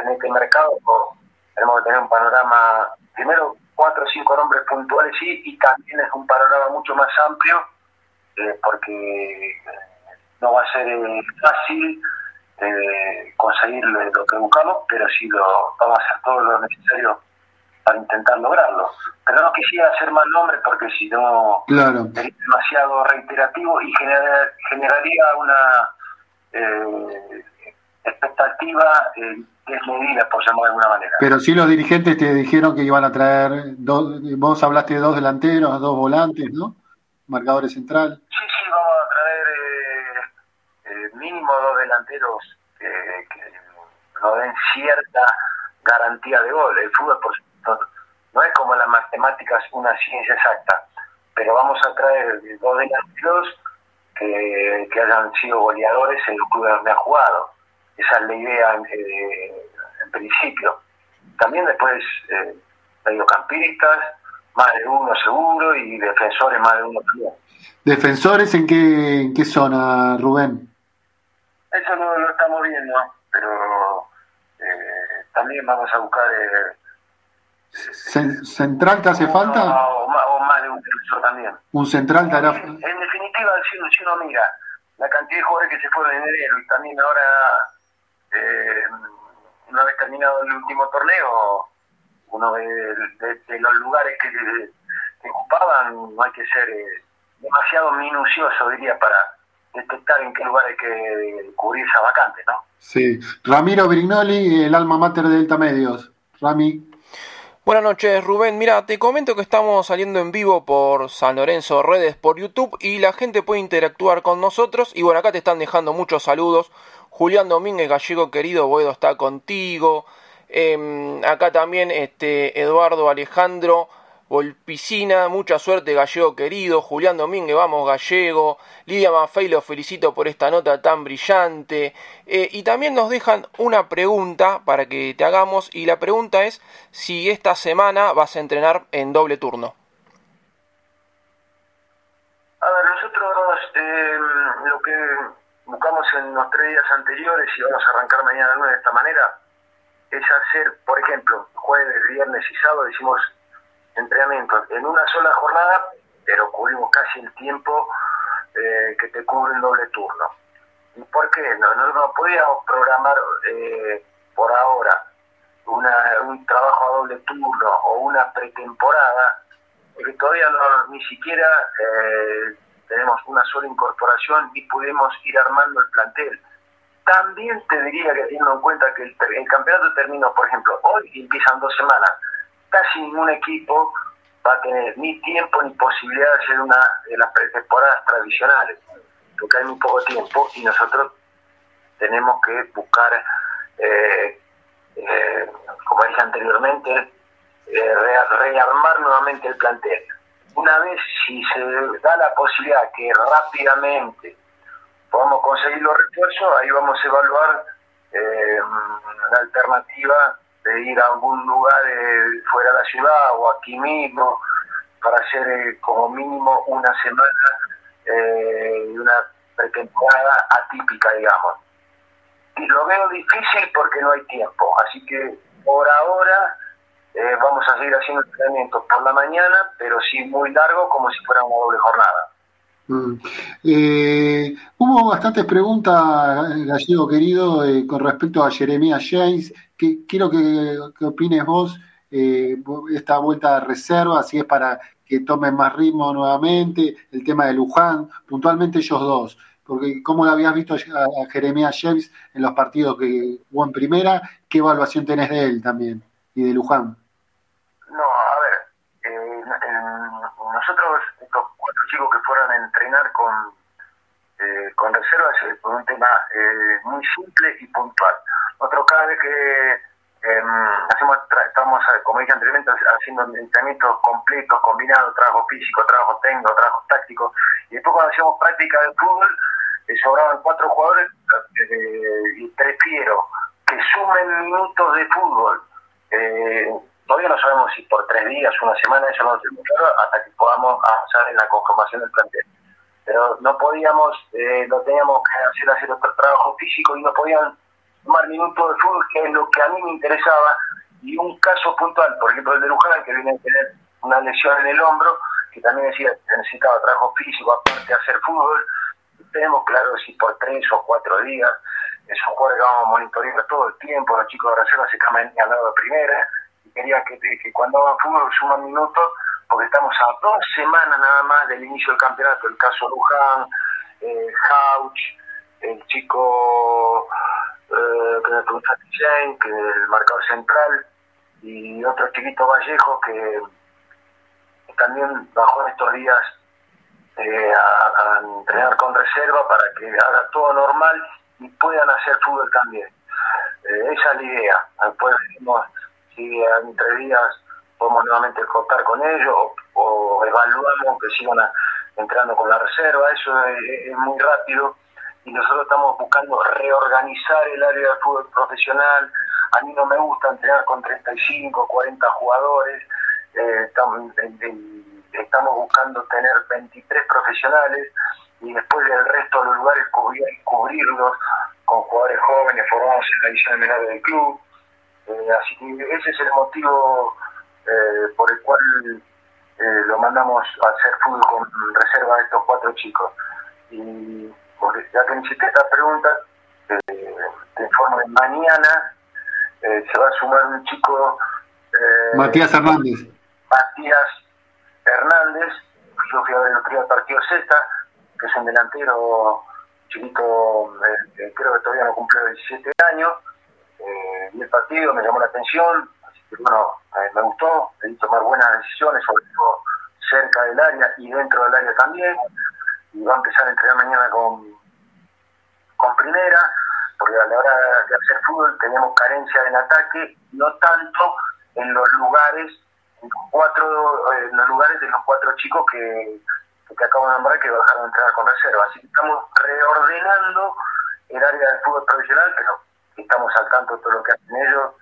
en este mercado tenemos que tener un panorama, primero cuatro o cinco nombres puntuales sí, y también es un panorama mucho más amplio eh, porque no va a ser eh, fácil conseguir lo que buscamos, pero sí lo vamos a hacer todo lo necesario para intentar lograrlo. Pero no quisiera hacer más nombres porque si no claro. sería demasiado reiterativo y generaría una eh, expectativa eh, desmedida, por llamarlo de alguna manera. Pero si los dirigentes te dijeron que iban a traer, dos, vos hablaste de dos delanteros, dos volantes, ¿no? Marcadores central. Sí, sí, vamos a traer eh, mínimo dos delanteros que, que nos den cierta garantía de gol. El fútbol, por no, es como las matemáticas una ciencia exacta, pero vamos a traer dos delanteros que, que hayan sido goleadores en los clubes donde han jugado. Esa es la idea eh, en principio. También después eh, mediocampistas, más de uno seguro, y defensores más de uno también. ¿Defensores en qué, en qué zona, Rubén? Eso no lo estamos viendo, pero eh, también vamos a buscar eh, ¿Central te hace falta? O, más, de un defensor también. ¿Un central te hará En, definitiva, si, uno mira la cantidad de jugadores que se fueron en enero y también ahora, eh, una vez terminado el último torneo, uno de, los lugares que, ocupaban, no hay que ser eh, demasiado minucioso, diría, para detectar en qué lugar hay que cubrir esa vacante, ¿no? Sí. Ramiro Brignoli, el alma mater de Delta Medios. Rami. Buenas noches, Rubén. Mira, te comento que estamos saliendo en vivo por San Lorenzo Redes por YouTube y la gente puede interactuar con nosotros. Y bueno, acá te están dejando muchos saludos. Julián Domínguez, gallego querido, Boedo está contigo. Em, acá también este, Eduardo Alejandro Volpicina, mucha suerte gallego querido, Julián Domínguez, vamos gallego, Lidia Maffei, lo felicito por esta nota tan brillante. Eh, y también nos dejan una pregunta para que te hagamos, y la pregunta es si esta semana vas a entrenar en doble turno. A ver, nosotros eh, lo que buscamos en los tres días anteriores, y vamos a arrancar mañana de esta manera, es hacer, por ejemplo, jueves, viernes y sábado decimos entrenamientos en una sola jornada, pero cubrimos casi el tiempo eh, que te cubre el doble turno. ¿Y por qué? No, no, podíamos programar eh, por ahora un trabajo a doble turno o una pretemporada, porque todavía no, ni siquiera eh, tenemos una sola incorporación y pudimos ir armando el plantel. También te diría que teniendo en cuenta que el, el campeonato terminó, por ejemplo, hoy empiezan dos semanas, casi ningún equipo va a tener ni tiempo ni posibilidad de hacer una de las pretemporadas tradicionales, porque hay muy poco tiempo y nosotros tenemos que buscar, eh, eh, como dije anteriormente, eh, rearmar nuevamente el plantel. Una vez si se da la posibilidad que rápidamente podamos conseguir los refuerzos, ahí vamos a evaluar la alternativa de ir a algún lugar eh, fuera de la ciudad o aquí mismo para hacer eh, como mínimo una semana eh, una pretemporada atípica, digamos. Y lo veo difícil porque no hay tiempo, así que por ahora vamos a seguir haciendo entrenamientos por la mañana, pero sí muy largo como si fuera una doble jornada. Mm. Eh, hubo bastantes preguntas, Gallego querido, eh, con respecto a Jeremías James. Que, quiero que, opines vos eh, esta vuelta de reserva, si es para que tomen más ritmo nuevamente, el tema de Luján, puntualmente ellos dos. Porque cómo lo habías visto a, Jeremías James en los partidos que hubo en primera, ¿qué evaluación tenés de él también y de Luján? No, a ver, nosotros chicos que fueron a entrenar con, eh, con reservas eh, por un tema eh, muy simple y puntual. Nosotros cada vez que em, hacemos, estamos, como dije anteriormente, haciendo entrenamientos completos, combinados, trabajo físico, trabajo técnico, trabajo táctico, y después cuando hacíamos práctica de fútbol, sobraban cuatro jugadores y prefiero que sumen minutos de fútbol Todavía no sabemos si por tres días, una semana, eso no lo tenemos claro, hasta que podamos avanzar en la conformación del plantel. Pero no podíamos, eh, no teníamos que hacer, hacer otro trabajo físico y no podían tomar minutos de fútbol, que es lo que a mí me interesaba. Y un caso puntual, por ejemplo el de Luján, que viene a tener una lesión en el hombro, que también decía que necesitaba trabajo físico, aparte de hacer fútbol, tenemos claro si por tres o cuatro días, es un jugador que vamos a monitorear todo el tiempo, los chicos de reserva se cambian al lado de primera, quería que, cuando hagan fútbol suman minutos, porque estamos a dos semanas nada más del inicio del campeonato, el caso Luján, eh, Hauch, el chico eh, que es el marcador central, y otro chiquito Vallejo que, también bajó en estos días eh, a, entrenar con reserva para que haga todo normal y puedan hacer fútbol también. Eh, esa es la idea. Después vimos si entre días podemos nuevamente contar con ellos o, evaluamos que sigan entrando con la reserva, eso es, muy rápido y nosotros estamos buscando reorganizar el área del fútbol profesional. A mí no me gusta entrenar con 35, 40 jugadores, eh, estamos, estamos buscando tener 23 profesionales y después del resto de los lugares cubrirlos con jugadores jóvenes formados en la división menor del club. Eh, así que ese es el motivo eh, por el cual eh, lo mandamos a hacer fútbol con reserva a estos cuatro chicos. Y ya que me hiciste esta pregunta, te informo que mañana se va a sumar un chico. Matías Hernández. Matías Hernández, yo fui a ver el primer partido sexta, que es un delantero chiquito, creo que todavía no cumplió 17 años eh, el partido me llamó la atención, así que bueno, eh, me gustó, debí tomar buenas decisiones, sobre todo cerca del área y dentro del área también, y va a empezar a entrenar mañana con, con primera, porque a la hora de hacer fútbol tenemos carencia en ataque, no tanto en los lugares, en, cuatro, en los lugares de los cuatro chicos que, que acabo de nombrar que bajaron a entrenar con reserva. Así que estamos reordenando el área del fútbol profesional, pero estamos al tanto de todo lo que hacen ellos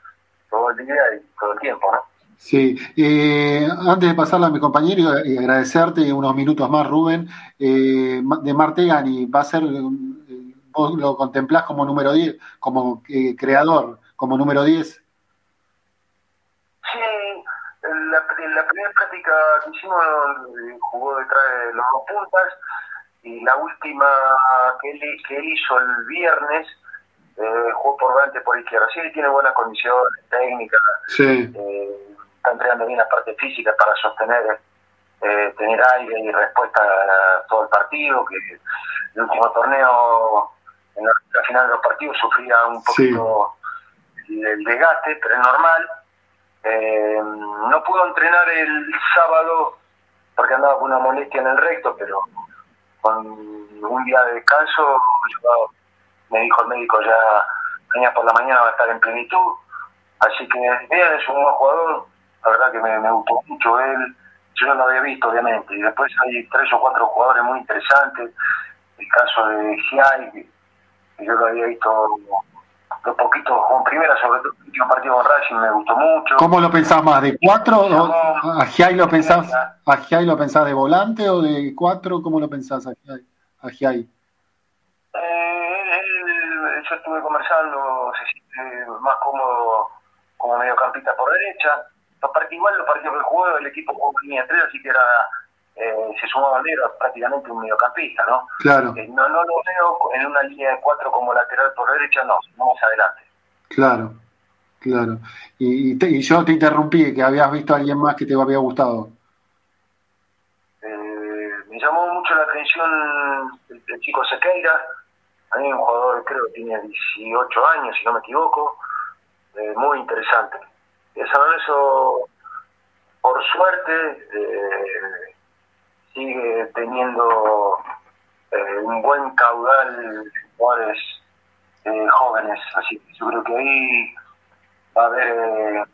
todo el día y todo el tiempo, ¿no? Sí, eh, antes de pasarla a mi compañero y agradecerte unos minutos más, Rubén, eh, de Martegani, va a ser, eh, vos lo contemplás como número 10, como eh, creador, como número 10. Sí, la, la primera práctica que hicimos eh, jugó detrás de los dos puntas y la última que él, que hizo el viernes eh, jugó por delante por izquierda. Sí, tiene buenas condiciones técnicas, Sí. eh, está entrenando bien la parte física para sostener, eh, tener aire y respuesta a todo el partido, que el último torneo, en la, final de los partidos, sufría un poquito el, el desgaste, pero es normal. Eh, no pudo entrenar el sábado porque andaba con una molestia en el recto, pero con un día de descanso, yo- me dijo el médico ya mañana por la mañana va a estar en plenitud. Así que bien, es un buen jugador, la verdad que me, me gustó mucho él, yo no lo había visto obviamente, y después hay tres o cuatro jugadores muy interesantes, el caso de Giai, que yo lo había visto de poquito con primera, sobre todo el último partido con Racing me gustó mucho. ¿Cómo lo pensás más? ¿De cuatro? o- ¿A Giai lo pensás, a Giai lo pensás de volante o de cuatro? ¿Cómo lo pensás a Giai? A Giai? Eh, yo estuve conversando, se siente más cómodo como mediocampista por derecha. Part- igual los partidos que jugó el equipo jugó con línea 3, así que era, eh, se sumaba negro prácticamente un mediocampista, ¿no? Claro, Eh, no, no lo veo en una línea de cuatro como lateral por derecha, no, más adelante. claro, claro. Y, y te- y yo te interrumpí, que habías visto a alguien más que te había gustado. Eh, me llamó mucho la atención el, el chico Sequeira, a mí un jugador creo que tiene 18 años, si no me equivoco, eh, muy interesante. Y el San Lorenzo, por suerte, eh, sigue teniendo eh, un buen caudal de jugadores eh, jóvenes, así que yo creo que ahí va a haber eh,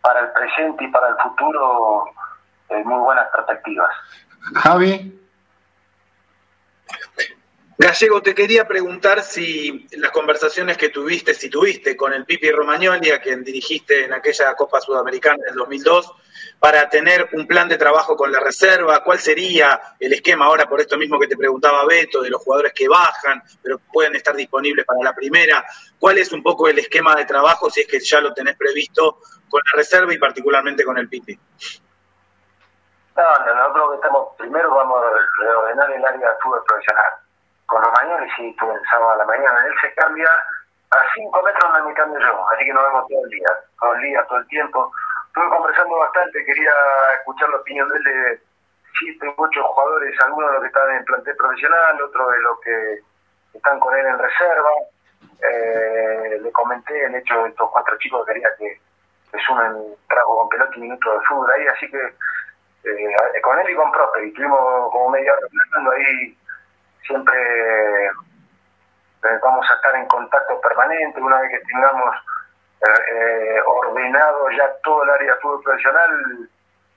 para el presente y para el futuro eh, muy buenas perspectivas. Javi, Gallego, te quería preguntar si las conversaciones que tuviste, si tuviste con el Pipi Romagnoli, a quien dirigiste en aquella Copa Sudamericana del 2002, para tener un plan de trabajo con la reserva, cuál sería el esquema ahora, por esto mismo que te preguntaba Beto, de los jugadores que bajan, pero pueden estar disponibles para la primera, cuál es un poco el esquema de trabajo, si es que ya lo tenés previsto con la reserva y particularmente con el Pipi. No, no, nosotros estamos, primero vamos a reordenar el área de fútbol profesional. Con mayores sí, tú el sábado a la mañana, él se cambia a 5 metros donde me cambio yo, así que nos vemos todo el día, todo el día, todo el tiempo. Estuve conversando bastante, quería escuchar la opinión de él de siete, ocho jugadores, algunos de los que están en plantel profesional, otros de los que están con él en reserva. Eh, le comenté el hecho de estos cuatro chicos que quería que, que sumen trago con pelota y minutos de fútbol ahí, así que eh, con él y con Prosper, y estuvimos como media hora ahí, siempre eh, vamos a estar en contacto permanente, una vez que tengamos eh, eh, ordenado ya todo el área de fútbol profesional,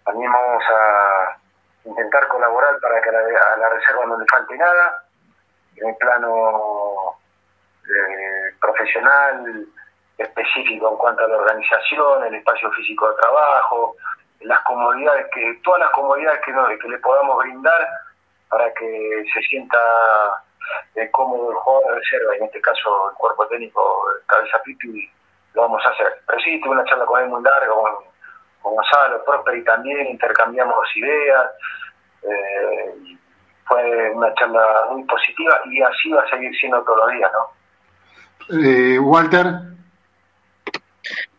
también vamos a intentar colaborar para que a la, reserva no le falte nada, en el plano profesional específico en cuanto a la organización, el espacio físico de trabajo, las comodidades que, todas las comodidades que, no, que le podamos brindar para que se sienta eh, cómodo el jugador de reserva, y en este caso el cuerpo técnico Cabeza Pipi, lo vamos a hacer. Pero sí, tuve una charla con él muy larga, con, con Gonzalo, Prosperi también, intercambiamos ideas, eh, y fue una charla muy positiva y así va a seguir siendo todos los días, ¿no? eh, Walter,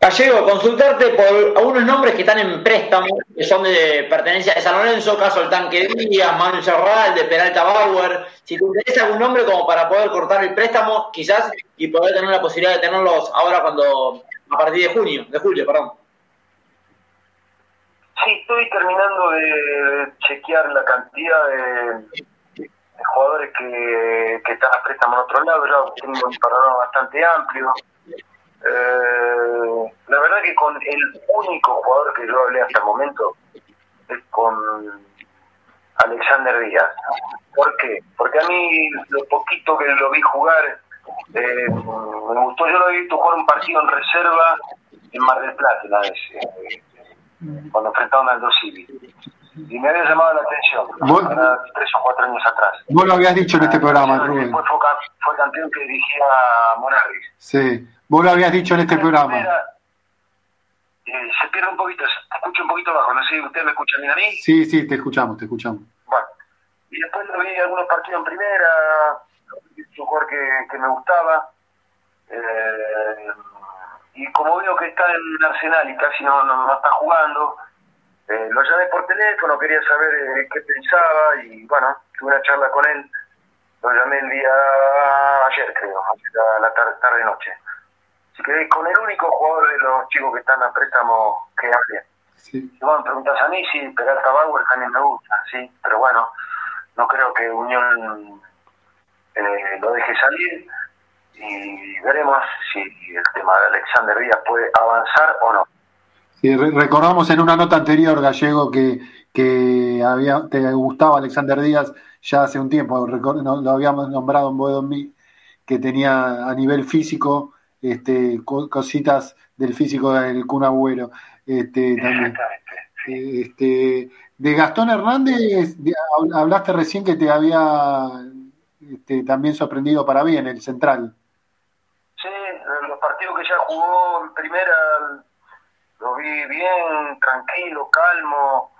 Gallego, consultarte por algunos nombres que están en préstamo, que son de pertenencia de San Lorenzo, caso el Tanque Díaz, Manu de Peralta Bauer. Si te interesa algún nombre como para poder cortar el préstamo, quizás, y poder tener la posibilidad de tenerlos ahora cuando, a partir de junio, de julio, perdón. Sí, estoy terminando de chequear la cantidad de, de jugadores que, que están a préstamo en otro lado. Ya tengo un panorama bastante amplio. Eh, la verdad que con el único jugador que yo hablé hasta el momento es con Alexander Díaz. ¿Por qué? Porque a mí lo poquito que lo vi jugar eh, me gustó. Yo lo visto jugar un partido en reserva en Mar del Plata una vez, eh, cuando enfrentaron al Dos Civi. Y me había llamado la atención, Vos- tres o cuatro años atrás. vos lo habías dicho en este programa, Después Rubén. fue, fue campeón que dirigía Monarris. Sí, vos lo habías dicho en este programa. Era- eh, se pierde un poquito, se escucha un poquito bajo, no sé, ¿usted me escucha bien a mí? Sí, sí, te escuchamos, te escuchamos. Bueno, y después lo vi algunos partidos en primera, un jugador que, que me gustaba, eh, y como veo que está en Arsenal y casi no, no, está jugando, eh, lo llamé por teléfono, quería saber eh, qué pensaba y bueno, tuve una charla con él, lo llamé el día ayer creo, a la tarde, tarde noche. Así que con el único jugador de los chicos que están a préstamo que hable. Sí. Si vos me preguntas a mí, sí, Peralta Bauer también me gusta, sí, pero bueno, no creo que Unión eh, lo deje salir y veremos si el tema de Alexander Díaz puede avanzar o no. Recordamos en una nota anterior, Gallego, que, que había, te gustaba Alexander Díaz ya hace un tiempo, lo habíamos nombrado en Boedo que tenía a nivel físico este, cositas del físico del Kun Agüero. Este, también. Este, de Gastón Hernández, hablaste recién que te había este, también sorprendido para bien el central. Sí, los partidos que ya jugó en primera lo vi bien, tranquilo, calmo,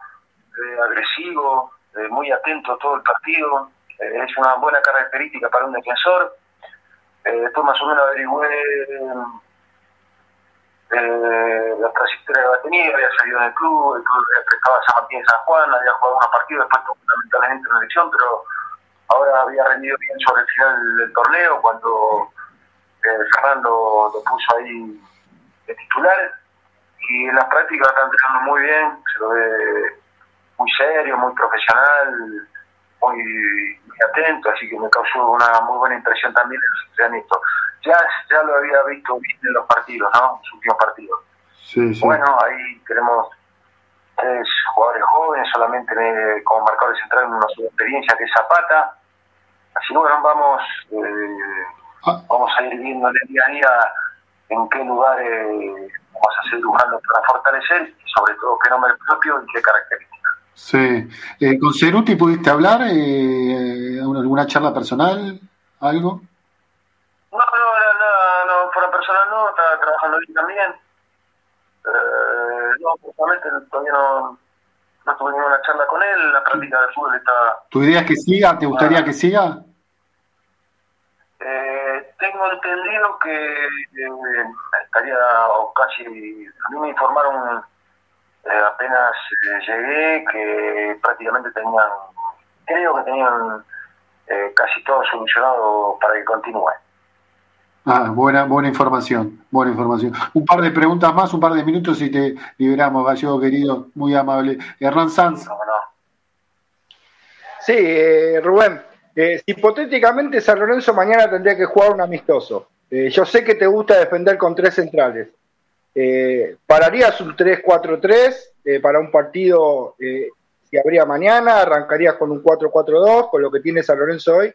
eh, agresivo, eh, muy atento todo el partido. Eh, es una buena característica para un defensor. después más o menos averigüé la trayectoria que tenido, había salido en el club, el club prestaba a San Martín de San Juan, había jugado unos partidos, después fundamentalmente en la elección, pero ahora había rendido bien sobre el final del torneo cuando Fernando lo puso ahí de titular y en las prácticas está entrenando muy bien, se lo ve muy serio, muy profesional, muy, muy atento, así que me causó una muy buena impresión también en los entrenamientos. Ya, ya lo había visto en los partidos, ¿no? En sus últimos partidos. Bueno, ahí tenemos tres jugadores jóvenes, solamente como marcador central una sola experiencia que es Zapata. Así que bueno, vamos, eh, ah. vamos a ir viendo en el día a día en qué lugares vamos a seguir buscando para fortalecer y sobre todo qué nombre propio y qué características. Sí. Eh, ¿Con Ceruti pudiste hablar? Eh, ¿Alguna charla personal? ¿Algo? No, no, no, no, fuera personal no, estaba trabajando bien también. Eh, no, justamente todavía no, no tuve ninguna charla con él, la práctica del fútbol está... ¿Tu idea es que siga? ¿Te gustaría ah. que siga? Eh, tengo entendido que eh, estaría o casi... A mí me informaron eh, apenas eh, llegué que prácticamente tenían, creo que tenían eh, casi todo solucionado para que continúe. Ah, buena, buena información, buena información. Un par de preguntas más, un par de minutos y te liberamos, Gallego querido, muy amable. Hernán Sanz. Sí, Rubén, hipotéticamente San Lorenzo mañana tendría que jugar un amistoso. yo sé que te gusta defender con tres centrales. Eh, ¿Pararías un 3-4-3 eh, para un partido eh, si habría mañana? ¿Arrancarías con un 4-4-2 con lo que tiene San Lorenzo hoy?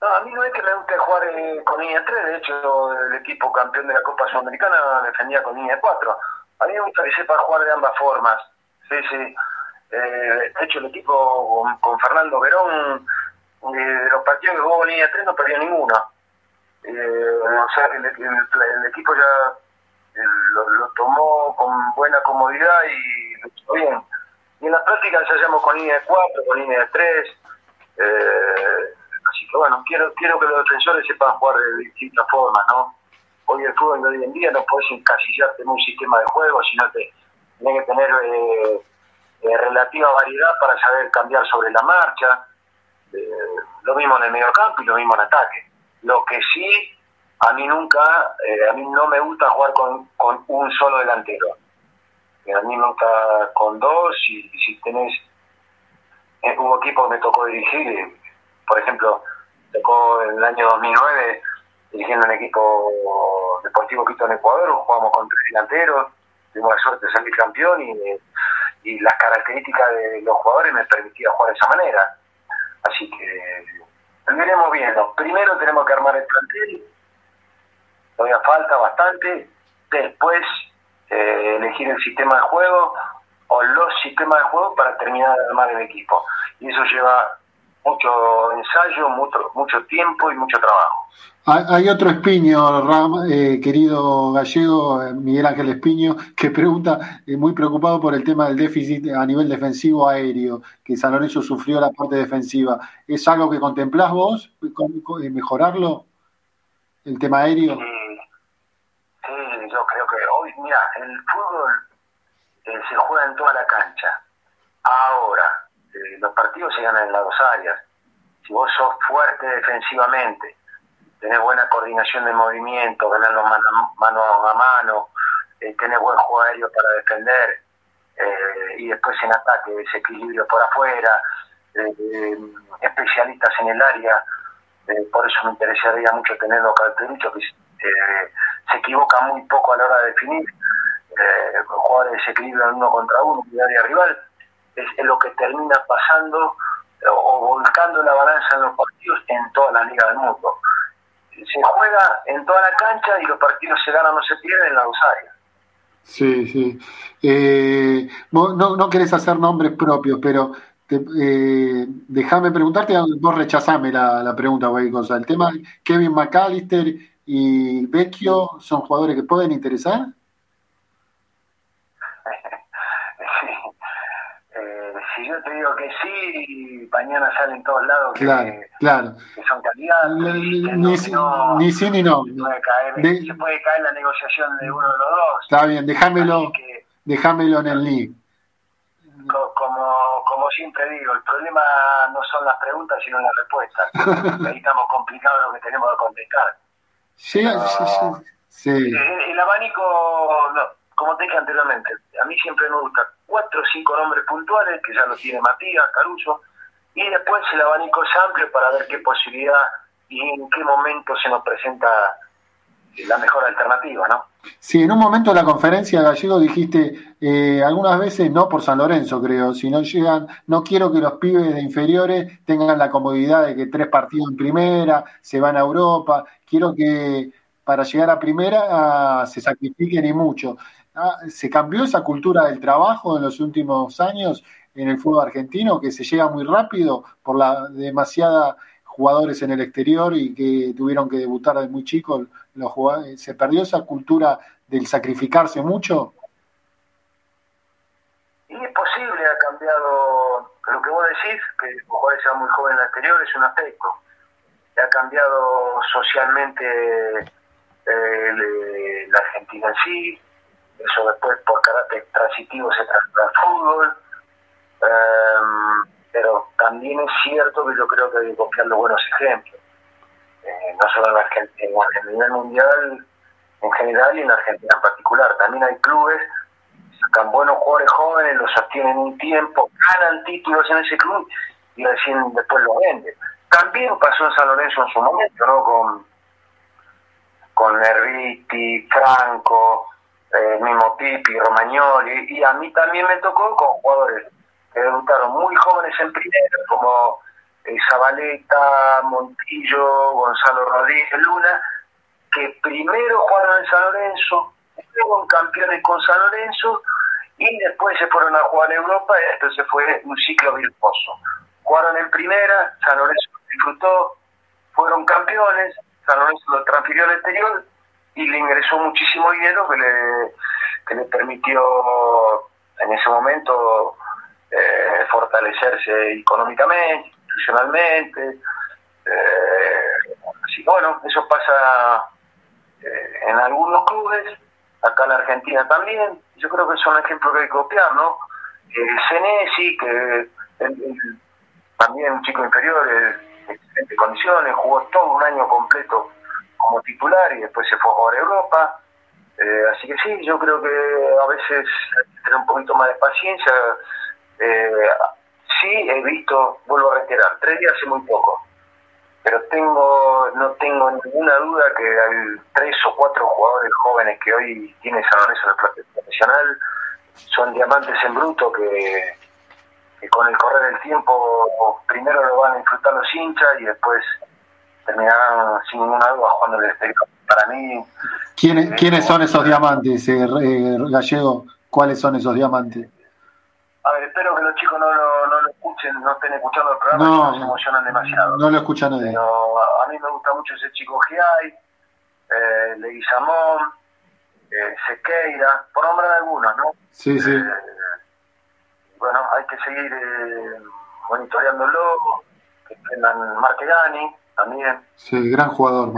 No, a mí no es que me guste jugar eh, con línea 3, de hecho el equipo campeón de la Copa Sudamericana defendía con línea 4. A mí me gusta que sepa jugar de ambas formas. Sí, sí. De hecho el equipo con, Fernando Verón, de los partidos que jugó línea 3 no perdió ninguno eh, o sea, el, el, equipo ya eh, lo, tomó con buena comodidad y lo hizo bien. Y en la práctica ensayamos con línea de 4, con línea de 3. Eh, así que bueno, quiero, quiero que los defensores sepan jugar de distintas formas, ¿no? Hoy el fútbol hoy en día no puedes encasillarte en un sistema de juego, sino que tienes que tener eh, eh, relativa variedad para saber cambiar sobre la marcha. lo mismo en el medio campo y lo mismo en ataque. Lo que sí, a mí nunca, eh, a mí no me gusta jugar con, con un solo delantero. A mí nunca con dos, y, si tenés, eh, hubo equipo que me tocó dirigir, por ejemplo, tocó en el año 2009 dirigiendo un equipo deportivo Quito en Ecuador, jugamos con tres delanteros, tuvimos la suerte de salir campeón y, y las características de los jugadores me permitían jugar de esa manera. Así que lo iremos viendo. Primero tenemos que armar el plantel, todavía falta bastante. Después eh, elegir el sistema de juego o los sistemas de juego para terminar de armar el equipo. Y eso lleva mucho ensayo, mucho, mucho tiempo y mucho trabajo. Hay otro Espiño, eh, querido gallego, eh, Miguel Ángel Espiño, que pregunta, eh, muy preocupado por el tema del déficit a nivel defensivo aéreo, que San Lorenzo sufrió la parte defensiva. ¿Es algo que contemplás vos, mejorarlo, el tema aéreo? Sí, yo creo que hoy, mira, el fútbol se juega en toda la cancha. Ahora, los partidos se ganan en las dos áreas. Si vos sos fuerte defensivamente, tenés buena coordinación de movimiento, ganarlo mano, mano a mano, eh, tenés buen juego aéreo para defender, eh, y después en ataque, desequilibrio por afuera, eh, especialistas en el área, por eso me interesaría mucho tenerlo característicos que se equivocan muy poco a la hora de definir, jugadores de desequilibrio en uno contra uno, en el área rival, es, lo que termina pasando o volcando la balanza en los partidos en toda la liga del mundo. Se juega en toda la cancha y los partidos se ganan o se pierden en la dos áreas. Sí, sí. Eh, no, no querés hacer nombres propios, pero eh, déjame preguntarte, vos rechazame la, la pregunta, güey, cosa. El tema Kevin McAllister y Vecchio son jugadores que pueden interesar. Si yo te digo que sí, mañana salen todos lados que, claro, que son calidad. Ni, sí ni no. Se puede, caer, la negociación de uno de los dos. Está bien, déjamelo, déjamelo en el link. Como, como siempre digo, el problema no son las preguntas, sino las respuestas. <laughs> Ahí estamos complicados lo que tenemos que contestar. Sí, sí, sí, El, abanico, como te dije anteriormente, a mí siempre me gusta cuatro o cinco nombres puntuales, que ya lo tiene Matías, Caruso, y después el abanico es amplio para ver qué posibilidad y en qué momento se nos presenta la mejor alternativa, ¿no? Sí, en un momento de la conferencia gallego dijiste, eh, algunas veces no por San Lorenzo, creo, si no llegan, no quiero que los pibes de inferiores tengan la comodidad de que tres partidos en primera, se van a Europa, quiero que para llegar a primera ah, se sacrifiquen y mucho. Ah, ¿Se cambió esa cultura del trabajo en los últimos años en el fútbol argentino, que se llega muy rápido por la demasiada jugadores en el exterior y que tuvieron que debutar de muy chicos? Los ¿Se perdió esa cultura del sacrificarse mucho? Y es posible, ha cambiado lo que vos decís, que los jugadores sean muy jóvenes en el exterior, es un aspecto. Ha cambiado socialmente eh, la Argentina en sí, eso después por carácter transitivo se trata al fútbol, em, pero también es cierto que yo creo que hay que copiar los buenos ejemplos, eh, no solo en Argentina, en nivel mundial en general y en Argentina en particular, también hay clubes sacan buenos jugadores jóvenes, los sostienen un tiempo, ganan títulos en ese club y recién después lo venden. También pasó en San Lorenzo en su momento, ¿no? Con, con Nerviti, Franco, el mismo Pipi, Romagnoli, y a mí también me tocó con jugadores que debutaron muy jóvenes en primera, como eh, Zabaleta, Montillo, Gonzalo Rodríguez, Luna, que primero jugaron en San Lorenzo, fueron campeones con San Lorenzo, y después se fueron a jugar en Europa, se fue un ciclo virtuoso. Jugaron en primera, San Lorenzo disfrutó, fueron campeones, San Lorenzo lo transfirió al exterior, y le ingresó muchísimo dinero que le, que le permitió en ese momento eh, fortalecerse económicamente, institucionalmente. Eh, así bueno, eso pasa eh, en algunos clubes, acá en la Argentina también. Yo creo que son ejemplos que hay que copiar, ¿no? Senesi, que también un chico inferior, en excelentes condiciones, jugó todo un año completo como titular y después se fue a jugar a Europa. Eh, así que sí, yo creo que a veces hay que tener un poquito más de paciencia. Eh, sí, he visto, vuelvo a reiterar, tres días hace muy poco, pero tengo no tengo ninguna duda que hay tres o cuatro jugadores jóvenes que hoy tiene San Lorenzo en el profesional son diamantes en bruto que, que con el correr del tiempo primero lo van a disfrutar los hinchas y después terminarán sin ninguna duda jugando el exterior. Para mí. ¿Quiénes, ¿quiénes son esos diamantes, eh, eh, Gallego? ¿Cuáles son esos diamantes? A ver, espero que los chicos no lo, no lo escuchen, no estén escuchando el programa, no, no se emocionan demasiado. No lo escucha nadie. Pero a, mí me gusta mucho ese chico Giai, eh, Leguizamón, eh, Sequeira, por nombrar algunos, ¿no? Sí, sí. Eh, bueno, hay que seguir eh, monitoreándolo, que tengan Martegani también. Sí, gran jugador.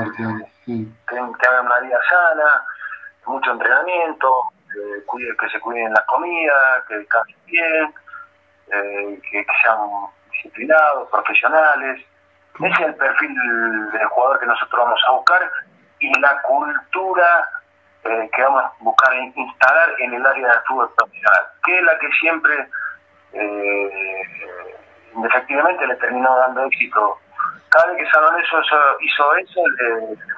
Sí. Que, que hagan una vida sana, mucho entrenamiento, eh, cuide, que se cuiden las comidas, que descansen bien, eh, que, que, sean disciplinados, profesionales. Ese es el perfil del jugador que nosotros vamos a buscar y la cultura eh, que vamos a buscar instalar en el área de fútbol profesional, que es la que siempre, eh, efectivamente, le terminó dando éxito. Cada vez que San Lorenzo hizo eso,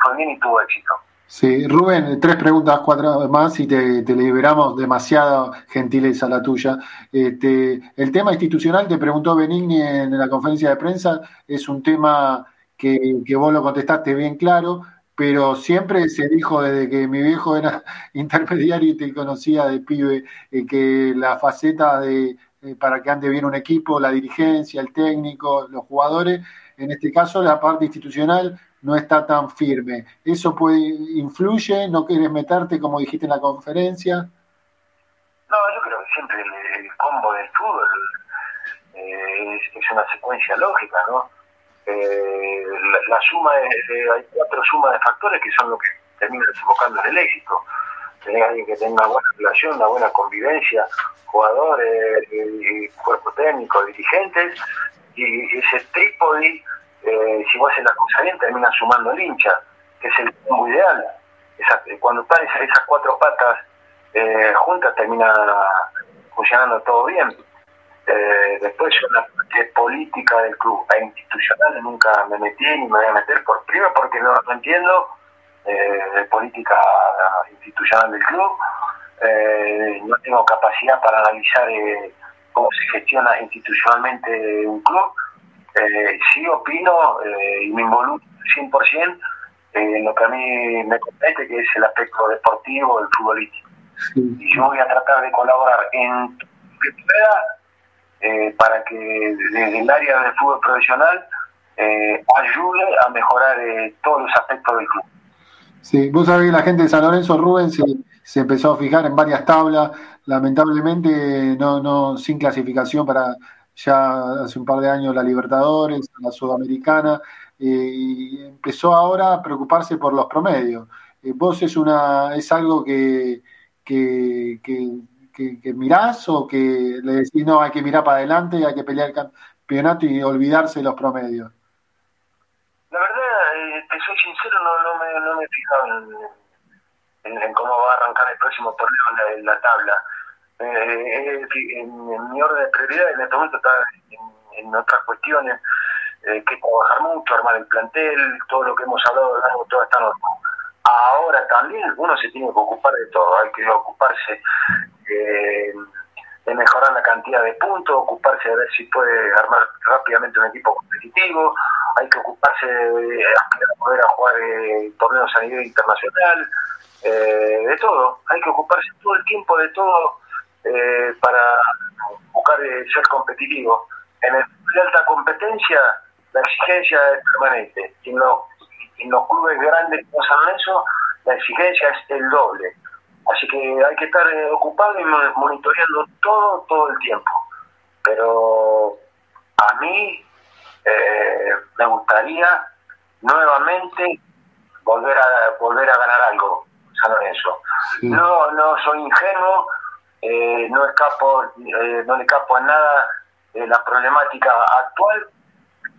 fue bien y tuvo éxito. Sí, Rubén, tres preguntas, cuatro más y te, te liberamos. Demasiada gentileza la tuya. Este, el tema institucional, te preguntó Benigni en la conferencia de prensa, es un tema que, que vos lo contestaste bien claro, pero siempre se dijo desde que mi viejo era <laughs> intermediario y te conocía de pibe, eh, que la faceta de eh, para que ande bien un equipo, la dirigencia, el técnico, los jugadores, en este caso la parte institucional no está tan firme. ¿Eso puede influye? ¿No quieres meterte como dijiste en la conferencia? No, yo creo que siempre el, combo del fútbol eh, es, una secuencia lógica, ¿no? Eh, la, suma de, hay cuatro sumas de factores que son lo que termina desembocando en el éxito. Tener alguien que tenga una buena relación, una buena convivencia, jugadores, y cuerpo técnico, dirigentes, y ese trípode eh, si vos haces la cosa bien, termina sumando el hincha, que es el combo ideal. Esa, cuando están esas, esas cuatro patas eh, juntas, termina funcionando todo bien. Eh, después yo la parte política del club, e institucional, nunca me metí ni me voy a meter, por primero porque no, no entiendo de política institucional del club, no tengo capacidad para analizar cómo se gestiona institucionalmente un club, eh, sí opino eh, y me involucro 100% en lo que a mí me compete, que es el aspecto deportivo, el futbolístico. Sí. Y yo voy a tratar de colaborar en lo que pueda eh, para que desde el área del fútbol profesional eh, ayude a mejorar todos los aspectos del club. Sí, vos sabés que la gente de San Lorenzo Rubén se empezó a fijar en varias tablas, lamentablemente no, no sin clasificación para ya hace un par de años la Libertadores, la Sudamericana, eh, y empezó ahora a preocuparse por los promedios. Eh, ¿Vos es, una, es algo que, que, que, que, mirás o que le decís, no, hay que mirar para adelante, hay que pelear el campeonato y olvidarse de los promedios? La verdad, eh, te soy sincero, no, no, me, no me he fijado en, en, en, cómo va a arrancar el próximo torneo en la, la tabla eh, en, en, mi orden de prioridad en este momento está en, otras cuestiones eh, que trabajar mucho, armar el plantel, todo lo que hemos hablado de largo, toda esta norma. Ahora también uno se tiene que ocupar de todo, hay que ocuparse eh, de mejorar la cantidad de puntos, ocuparse de ver si puede armar rápidamente un equipo competitivo, hay que ocuparse de poder a jugar eh, torneos a nivel internacional, eh, de todo, hay que ocuparse todo el tiempo de todo eh, para buscar eh, ser competitivo. En el de alta competencia, la exigencia es permanente. En, lo, en los clubes grandes como San Lorenzo, la exigencia es el doble. Así que hay que estar eh, ocupado y monitoreando todo, todo el tiempo. Pero a mí eh, me gustaría nuevamente volver a volver a ganar algo, Sí. No, no soy ingenuo, eh, no escapo, eh, no le escapo a nada de la problemática actual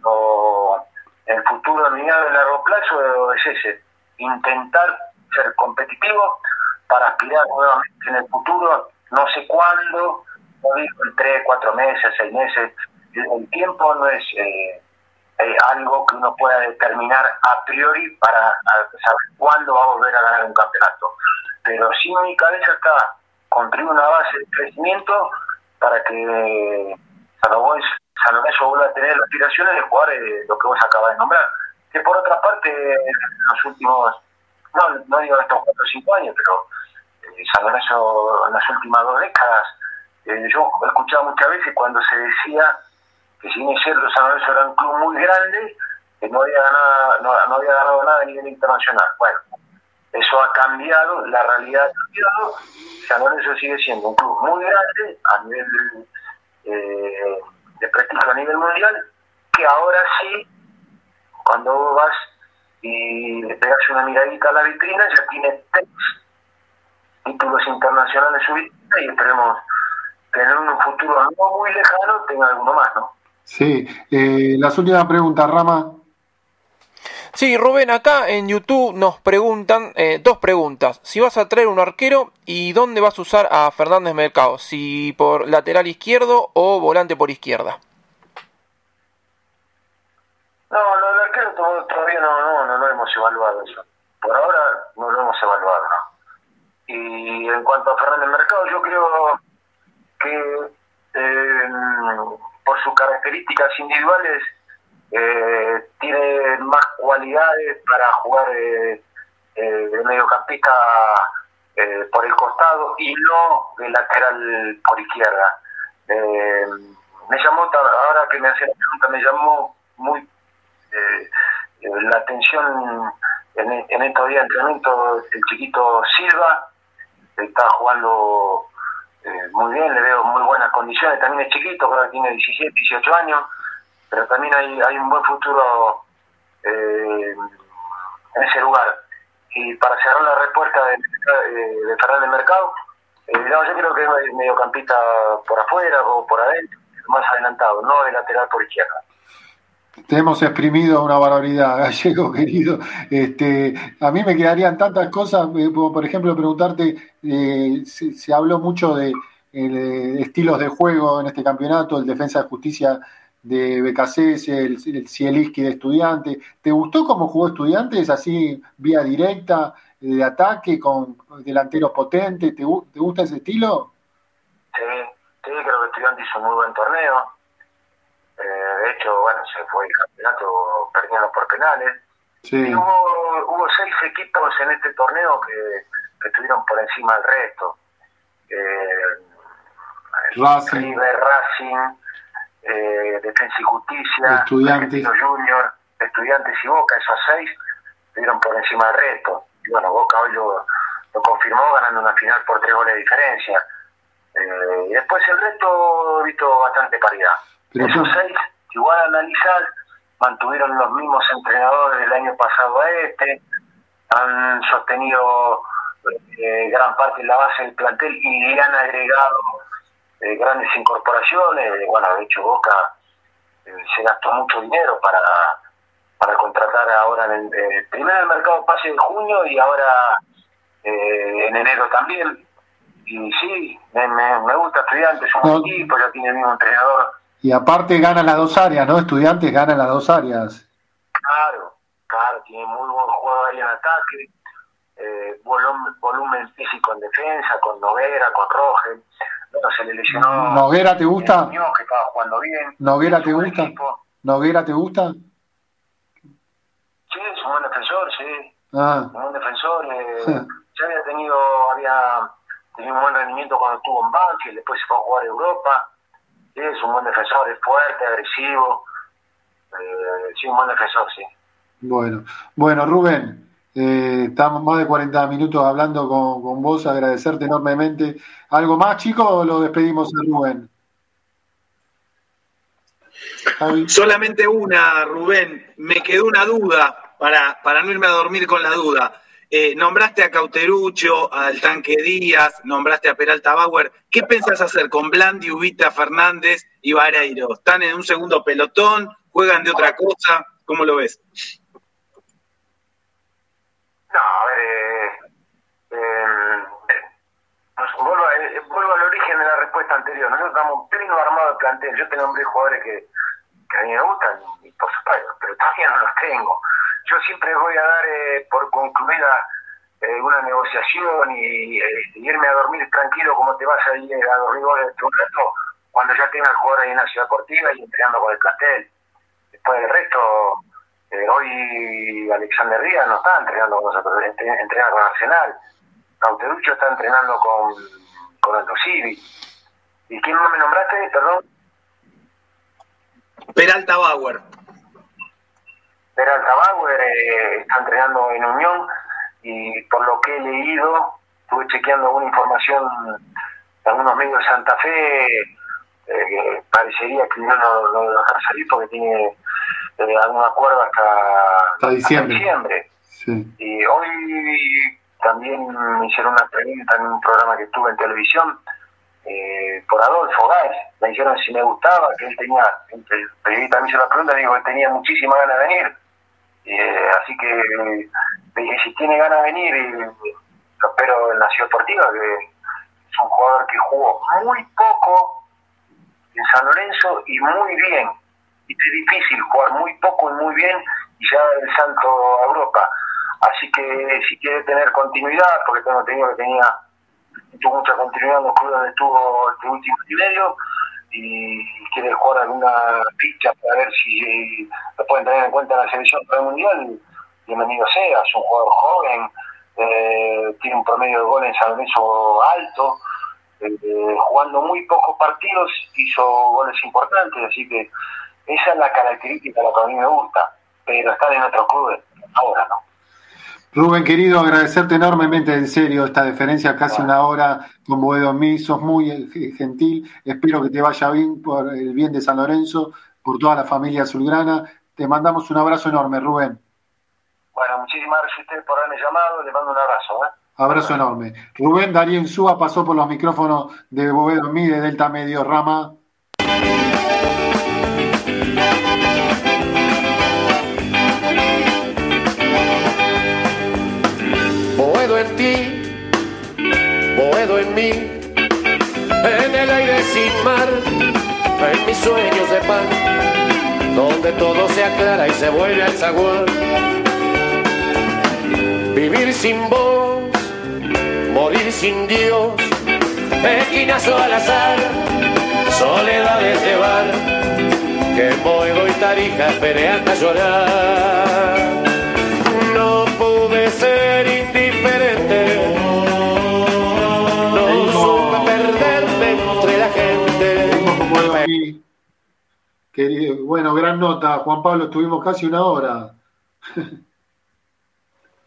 o el futuro a largo plazo es ese, intentar ser competitivo para aspirar nuevamente en el futuro, no sé cuándo, no digo en tres, cuatro meses, seis meses, el tiempo no es eh, eh, algo que uno pueda determinar a priori para saber cuándo va a volver a ganar un campeonato. Pero sí mi cabeza está construir una base de crecimiento para que San Lorenzo vuelva a tener aspiraciones de jugar eh, lo que vos acabas de nombrar. Que por otra parte, en los últimos, no, no digo estos cuatro o cinco años, pero eh, San Lorenzo en las últimas dos décadas eh, yo escuchaba muchas veces cuando se decía que si bien es cierto San Lorenzo era un club muy grande, que no había ganado, no, había ganado nada a nivel internacional. Bueno, eso ha cambiado, la realidad ha cambiado, San Lorenzo sigue siendo un club muy grande a nivel eh, de prestigio a nivel mundial, que ahora sí, cuando vas y le pegas una miradita a la vitrina, ya tiene tres títulos internacionales subidos y esperemos en un futuro no muy lejano tenga alguno más, ¿no? Sí, eh, las últimas preguntas, Rama. Sí, Rubén, acá en YouTube nos preguntan eh, dos preguntas. Si vas a traer un arquero y dónde vas a usar a Fernández Mercado, si por lateral izquierdo o volante por izquierda. No, lo del arquero todavía no, no, no lo hemos evaluado eso. Por ahora no lo hemos evaluado, ¿no? Y en cuanto a Fernández Mercado, yo creo que eh, por sus características individuales eh, tiene más cualidades para jugar eh, de mediocampista por el costado y no de lateral por izquierda. me llamó, ahora que me hace la pregunta, me llamó muy la atención en, en estos días de entrenamiento el chiquito Silva, está jugando eh, muy bien, le veo muy buenas condiciones, también es chiquito, creo que tiene 17, 18 años, pero también hay, hay un buen futuro eh, en ese lugar. Y para cerrar la respuesta de, de, de Mercado, eh, yo creo que es mediocampista por afuera o por adentro, más adelantado, no de lateral por izquierda. Te hemos exprimido una barbaridad, <laughs> gallego querido. Este, a mí me quedarían tantas cosas, eh, por ejemplo preguntarte, eh, se, habló mucho de, estilos de juego en este campeonato, el defensa de justicia de BKC, el, el Cieliski de estudiante. ¿Te gustó cómo jugó estudiantes así, vía directa, de ataque, con delanteros potentes? ¿Te, ¿Te gusta ese estilo? Sí, sí, creo que estudiante hizo un muy buen torneo eh, de hecho, bueno, se fue el campeonato perdiendo por penales. Y hubo, hubo seis equipos en este torneo que, estuvieron por encima del resto. Eh, Racing, River, Racing eh, Defensa y Justicia, Estudiantes Junior, Estudiantes y Boca, esos seis estuvieron por encima del resto. Y bueno, Boca hoy lo, confirmó ganando una final por tres goles de diferencia. Eh, y después el resto visto bastante paridad. Pero Esos seis, igual analizar, mantuvieron los mismos entrenadores del año pasado a este, han sostenido eh, gran parte de la base del plantel y han agregado eh, grandes incorporaciones. Bueno, de hecho, Boca eh, se gastó mucho dinero para, para contratar ahora en el, primero en el mercado pase de junio y ahora en enero también. Y sí, me, me, gusta Estudiantes, un buen equipo, ya tiene el mismo entrenador y aparte gana las dos áreas, ¿no? Estudiantes ganan las dos áreas. Claro, claro, tiene muy buen juego ahí en ataque, eh, volumen, físico en defensa, con Noguera, con Rogel. No se le lesionó. ¿Noguera te gusta? Muñoz, que estaba jugando bien. ¿Noguera te gusta? ¿Noguera te gusta? Sí, es un buen defensor, sí. Ah. Un buen defensor. Eh, <laughs> ya había tenido, había tenido un buen rendimiento cuando estuvo en Banfield, después se fue a jugar a Europa es un buen defensor, es fuerte, agresivo. Eh, sí, un buen defensor, sí. Bueno, bueno Rubén, eh, estamos más de 40 minutos hablando con, con, vos, agradecerte enormemente. ¿Algo más, chicos, o lo despedimos a Rubén? Solamente una, Rubén. Me quedó una duda para, para no irme a dormir con la duda. Eh, nombraste a Cauterucho, al Tanque Díaz, nombraste a Peralta Bauer. ¿Qué pensás hacer con Blandi, Ubita, Fernández y Vareiro? ¿Están en un segundo pelotón? ¿Juegan de otra cosa? ¿Cómo lo ves? No, a ver, eh, em, eh, vuelvo, al origen de la respuesta anterior. Nosotros estamos pleno armado de plantel. Yo tengo hombres jugadores que, que a mí me gustan, y por supuesto, pero todavía no los tengo yo siempre voy a dar eh, por concluida eh, una negociación y, eh, irme a dormir tranquilo como te vas a ir a dormir de tu rato cuando ya tengas jugadores en la ciudad deportiva y entrenando con el plantel. Después del resto, hoy Alexander Díaz no está entrenando con nosotros, entrena con Arsenal. Cauterucho está entrenando con, con Aldo. ¿Y quién más me nombraste? Perdón. Peralta Bauer. Peralta Bauer eh, está entrenando en Unión y por lo que he leído, estuve chequeando alguna información de algunos medios de Santa Fe, eh, parecería que no lo no, dejar salir porque tiene eh, algún acuerdo hasta, hasta diciembre. Hasta diciembre. Sí. Y hoy también me hicieron una pregunta en un programa que estuve en televisión eh, por Adolfo Gáez. Me dijeron si me gustaba, que él tenía, el periodista también hizo la pregunta, digo que tenía muchísima ganas de venir. Eh, así que si tiene ganas de venir, y lo espero en la Ciudad Deportiva, que es un jugador que jugó muy poco en San Lorenzo y muy bien. Y es difícil jugar muy poco y muy bien y ya el salto a Europa. Así que si quiere tener continuidad, porque tengo entendido que tenía tuvo mucha continuidad en los clubes donde estuvo este último y medio y quiere jugar alguna ficha para ver si lo pueden tener en cuenta en la selección para el mundial, bienvenido sea, es un jugador joven, eh, tiene un promedio de goles en San alto, eh, jugando muy pocos partidos hizo goles importantes, así que esa es la característica la que a mí me gusta, pero están en otros clubes, ahora no. Rubén, querido, agradecerte enormemente, en serio, esta deferencia, casi una hora con Boedo mí, sos muy gentil, espero que te vaya bien por el bien de San Lorenzo, por toda la familia azulgrana. Te mandamos un abrazo enorme, Rubén. Bueno, muchísimas gracias a ustedes por haberme llamado, le mando un abrazo. ¿eh? Abrazo enorme. Rubén Darío Insúa pasó por los micrófonos de Boedo mí, de Delta Medio Rama. En el aire sin mar, en mis sueños de pan, donde todo se aclara y se vuelve al zaguán. Vivir sin vos, morir sin Dios, esquinazo al azar, soledades de bar, que Boedo y Tarija esperé hasta llorar. No pude ser indiferente, bueno, gran nota, Juan Pablo, estuvimos casi una hora.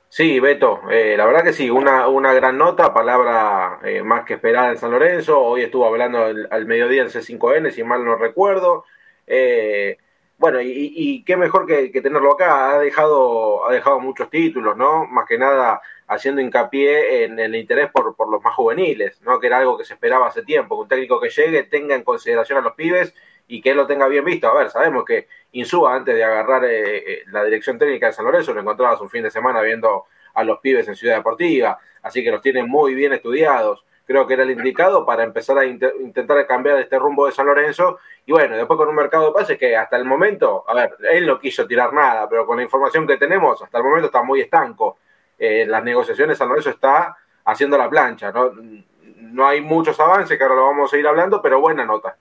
Sí, Beto, eh, la verdad que sí, una, una gran nota, palabra eh, más que esperada en San Lorenzo. Hoy estuvo hablando al, mediodía en C5N, si mal no recuerdo. Eh, bueno, y, y, qué mejor que, que, tenerlo acá. Ha dejado, ha dejado muchos títulos, ¿no? Más que nada haciendo hincapié en el interés por, por los más juveniles, ¿no? Que era algo que se esperaba hace tiempo, que un técnico que llegue tenga en consideración a los pibes y que él lo tenga bien visto. A ver, sabemos que Insúa, antes de agarrar eh, la dirección técnica de San Lorenzo, lo encontrabas un fin de semana viendo a los pibes en Ciudad Deportiva, así que los tiene muy bien estudiados. Creo que era el indicado para empezar a int intentar cambiar este rumbo de San Lorenzo. Y bueno, después con un mercado de pases que hasta el momento, a ver, él no quiso tirar nada, pero con la información que tenemos, hasta el momento está muy estanco. Eh, las negociaciones San Lorenzo está haciendo la plancha, ¿no? No hay muchos avances, que ahora lo vamos a ir hablando, pero buena nota.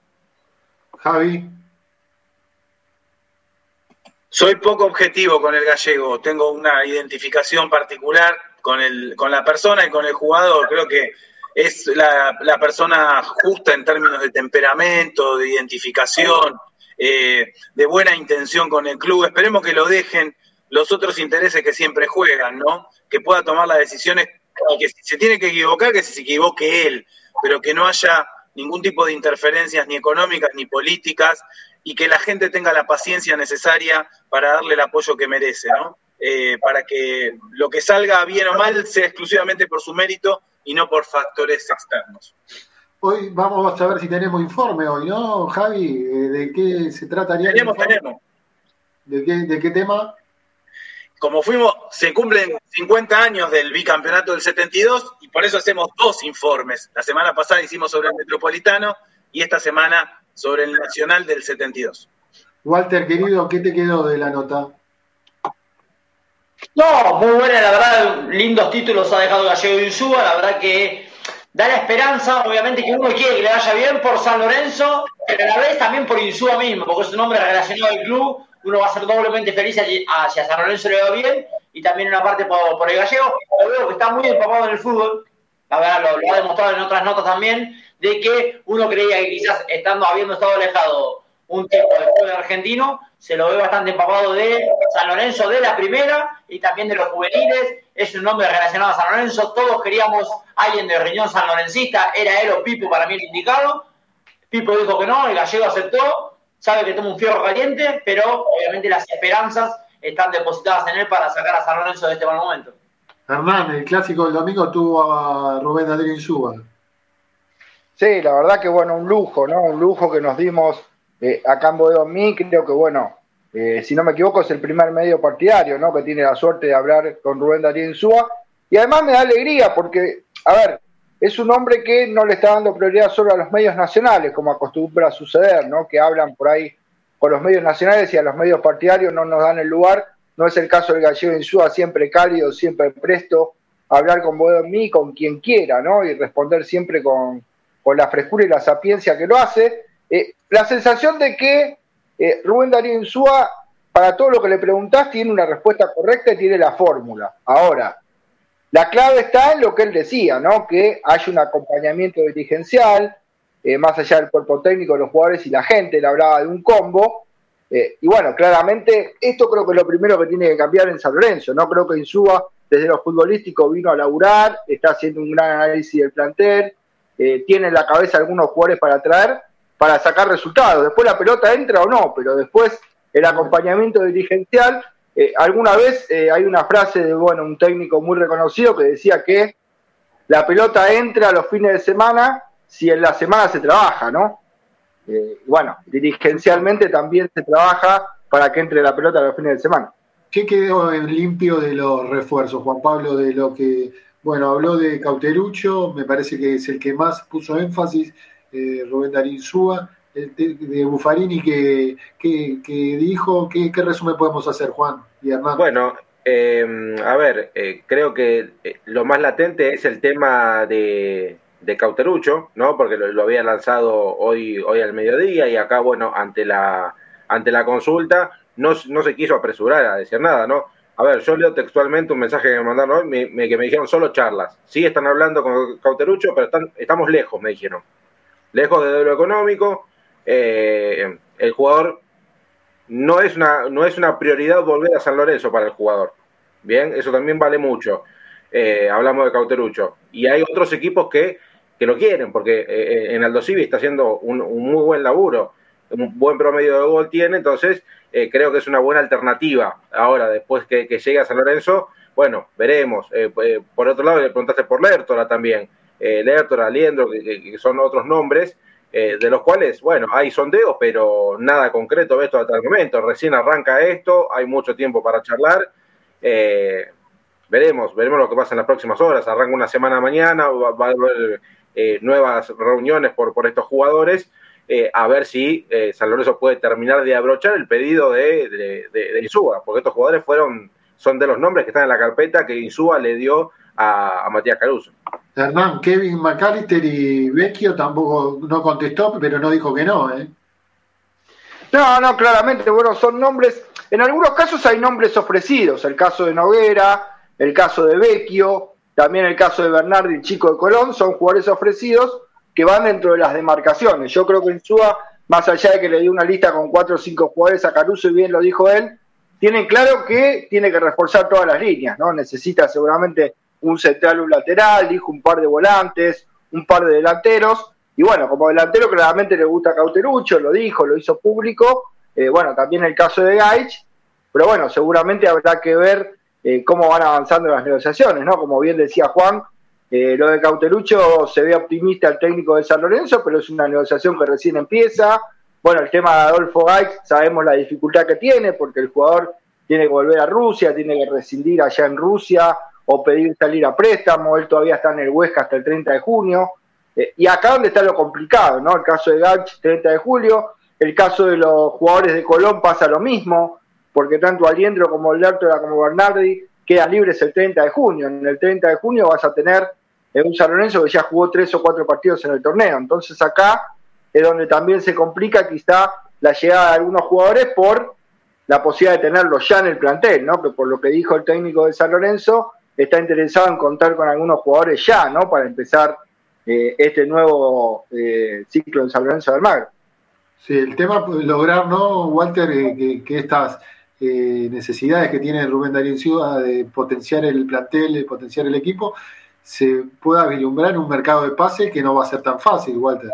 Javi. Soy poco objetivo con el gallego, tengo una identificación particular con, el, con la persona y con el jugador. Creo que es la, la persona justa en términos de temperamento, de identificación, eh, de buena intención con el club. Esperemos que lo dejen los otros intereses que siempre juegan, ¿no? Que pueda tomar las decisiones y que si se tiene que equivocar, que se equivoque él, pero que no haya ningún tipo de interferencias ni económicas ni políticas y que la gente tenga la paciencia necesaria para darle el apoyo que merece, ¿no? Eh, para que lo que salga bien o mal sea exclusivamente por su mérito y no por factores externos. Hoy vamos a ver si tenemos informe hoy, ¿no, Javi? Eh, ¿De qué se trataría? Tenemos, tenemos. ¿De qué, ¿De qué tema? Como fuimos, se cumplen 50 años del bicampeonato del 72 y por eso hacemos dos informes. La semana pasada hicimos sobre el Metropolitano y esta semana sobre el Nacional del 72. Walter, querido, ¿qué te quedó de la nota? No, muy buena, la verdad, lindos títulos ha dejado Gallego y Unsúa, la verdad que da la esperanza, obviamente que uno quiere que le vaya bien por San Lorenzo, pero a la vez también por Insúa mismo, porque es un hombre relacionado al club, uno va a ser doblemente feliz hacia San Lorenzo le va bien, y también una parte por, el Gallego, lo veo que está muy empapado en el fútbol, la verdad lo, ha demostrado en otras notas también, de que uno creía que quizás estando habiendo estado alejado un tiempo del fútbol argentino, se lo ve bastante empapado de San Lorenzo de la primera y también de los juveniles. Es un nombre relacionado a San Lorenzo. Todos queríamos alguien de riñón San Lorencista. Era él o Pipo para mí el indicado. Pipo dijo que no, el gallego aceptó. Sabe que toma un fierro caliente, pero obviamente las esperanzas están depositadas en él para sacar a San Lorenzo de este mal momento. Hernán, el clásico del domingo tuvo a Rubén Adrián Suba. Sí, la verdad que bueno, un lujo, ¿no? Un lujo que nos dimos eh, acá en Bodeo Mí, creo que bueno, eh, si no me equivoco es el primer medio partidario, ¿no? Que tiene la suerte de hablar con Rubén Darío Insúa. Y además me da alegría porque, a ver, es un hombre que no le está dando prioridad solo a los medios nacionales, como acostumbra suceder, ¿no? Que hablan por ahí con los medios nacionales y a los medios partidarios no nos dan el lugar. No es el caso del gallego Insúa, siempre cálido, siempre presto a hablar con Bodeo Mí, con quien quiera, ¿no? Y responder siempre con, con la frescura y la sapiencia que lo hace. Eh, la sensación de que eh, Rubén Darío Insúa, para todo lo que le preguntás, tiene una respuesta correcta y tiene la fórmula. Ahora, la clave está en lo que él decía, ¿no? Que hay un acompañamiento dirigencial, eh, más allá del cuerpo técnico, los jugadores y la gente, él hablaba de un combo. y bueno, claramente, esto creo que es lo primero que tiene que cambiar en San Lorenzo. No creo que Insúa, desde lo futbolístico, vino a laburar, está haciendo un gran análisis del plantel, tiene en la cabeza algunos jugadores para traer, para sacar resultados. Después la pelota entra o no, pero después el acompañamiento dirigencial. Eh, alguna vez eh, hay una frase de bueno un técnico muy reconocido que decía que la pelota entra los fines de semana si en la semana se trabaja, ¿no? Eh, bueno, dirigencialmente también se trabaja para que entre la pelota los fines de semana. ¿Qué quedó en limpio de los refuerzos, Juan Pablo, de lo que, bueno, habló de Cauterucho, me parece que es el que más puso énfasis, Rubén Darín Súa, de, Buffarini que, dijo, ¿qué, resumen podemos hacer, Juan y Hernán? Bueno, eh, a ver, eh, creo que lo más latente es el tema de, Cauterucho, ¿no? Porque lo, había lanzado hoy, hoy al mediodía y acá, bueno, ante la, ante la consulta no, no se quiso apresurar a decir nada, ¿no? A ver, yo leo textualmente un mensaje que me mandaron hoy, que me dijeron solo charlas. Sí están hablando con Cauterucho, pero están, estamos lejos, me dijeron lejos de lo económico. Eh, el jugador no es, una, no es una prioridad volver a San Lorenzo para el jugador. Bien, eso también vale mucho. Eh, hablamos de Cauterucho. Y hay otros equipos que, que lo quieren, porque eh, en Aldo Civi está haciendo un, muy buen laburo, un buen promedio de gol tiene, entonces creo que es una buena alternativa. Ahora, después que, que llegue a San Lorenzo, bueno, veremos. por otro lado, le preguntaste por Lertora también eh, Lertora, Aliendro, que, son otros nombres, eh, de los cuales, bueno, hay sondeos, pero nada concreto esto hasta el momento. Recién arranca esto, hay mucho tiempo para charlar. Eh, veremos, veremos lo que pasa en las próximas horas. Arranca una semana mañana, va, a haber eh, nuevas reuniones por, por estos jugadores. a ver si San Lorenzo puede terminar de abrochar el pedido de, de, de, Insúa, porque estos jugadores fueron, son de los nombres que están en la carpeta que Insúa le dio a Matías Caruso. Hernán, Kevin McAllister y Vecchio tampoco no contestó, pero no dijo que no, ¿eh? No, no, claramente, bueno, son nombres, en algunos casos hay nombres ofrecidos, el caso de Noguera, el caso de Vecchio, también el caso de Bernardi, el chico de Colón, son jugadores ofrecidos que van dentro de las demarcaciones. Yo creo que en Suba, más allá de que le dio una lista con cuatro o cinco jugadores a Caruso, y bien lo dijo él, tienen claro que tiene que reforzar todas las líneas, ¿no? Necesita seguramente un central, un lateral, dijo un par de volantes, un par de delanteros. Y bueno, como delantero claramente le gusta Cauterucho, lo dijo, lo hizo público. Eh, bueno, también el caso de Gaich. Pero bueno, seguramente habrá que ver eh, cómo van avanzando las negociaciones, ¿no? Como bien decía Juan, eh, lo de Cauterucho se ve optimista el técnico de San Lorenzo, pero es una negociación que recién empieza. Bueno, el tema de Adolfo Gaich, sabemos la dificultad que tiene, porque el jugador tiene que volver a Rusia, tiene que rescindir allá en Rusia, o pedir salir a préstamo, él todavía está en el Huesca hasta el 30 de junio. Eh, y acá donde está lo complicado, ¿no? El caso de Gach, 30 de julio, el caso de los jugadores de Colón pasa lo mismo, porque tanto Aliendro como Lertora como Bernardi quedan libres el 30 de junio. En el 30 de junio vas a tener eh, un San Lorenzo que ya jugó tres o cuatro partidos en el torneo. Entonces acá es donde también se complica quizá la llegada de algunos jugadores por la posibilidad de tenerlos ya en el plantel, ¿no? Que por lo que dijo el técnico de San Lorenzo, está interesado en contar con algunos jugadores ya, ¿no? Para empezar eh, este nuevo eh, ciclo en San Lorenzo del Magro. Sí, el tema pues, lograr, ¿no, Walter, que, que, estas necesidades que tiene Rubén Darío Ciudad de potenciar el plantel, de potenciar el equipo, se pueda vislumbrar en un mercado de pase que no va a ser tan fácil, Walter.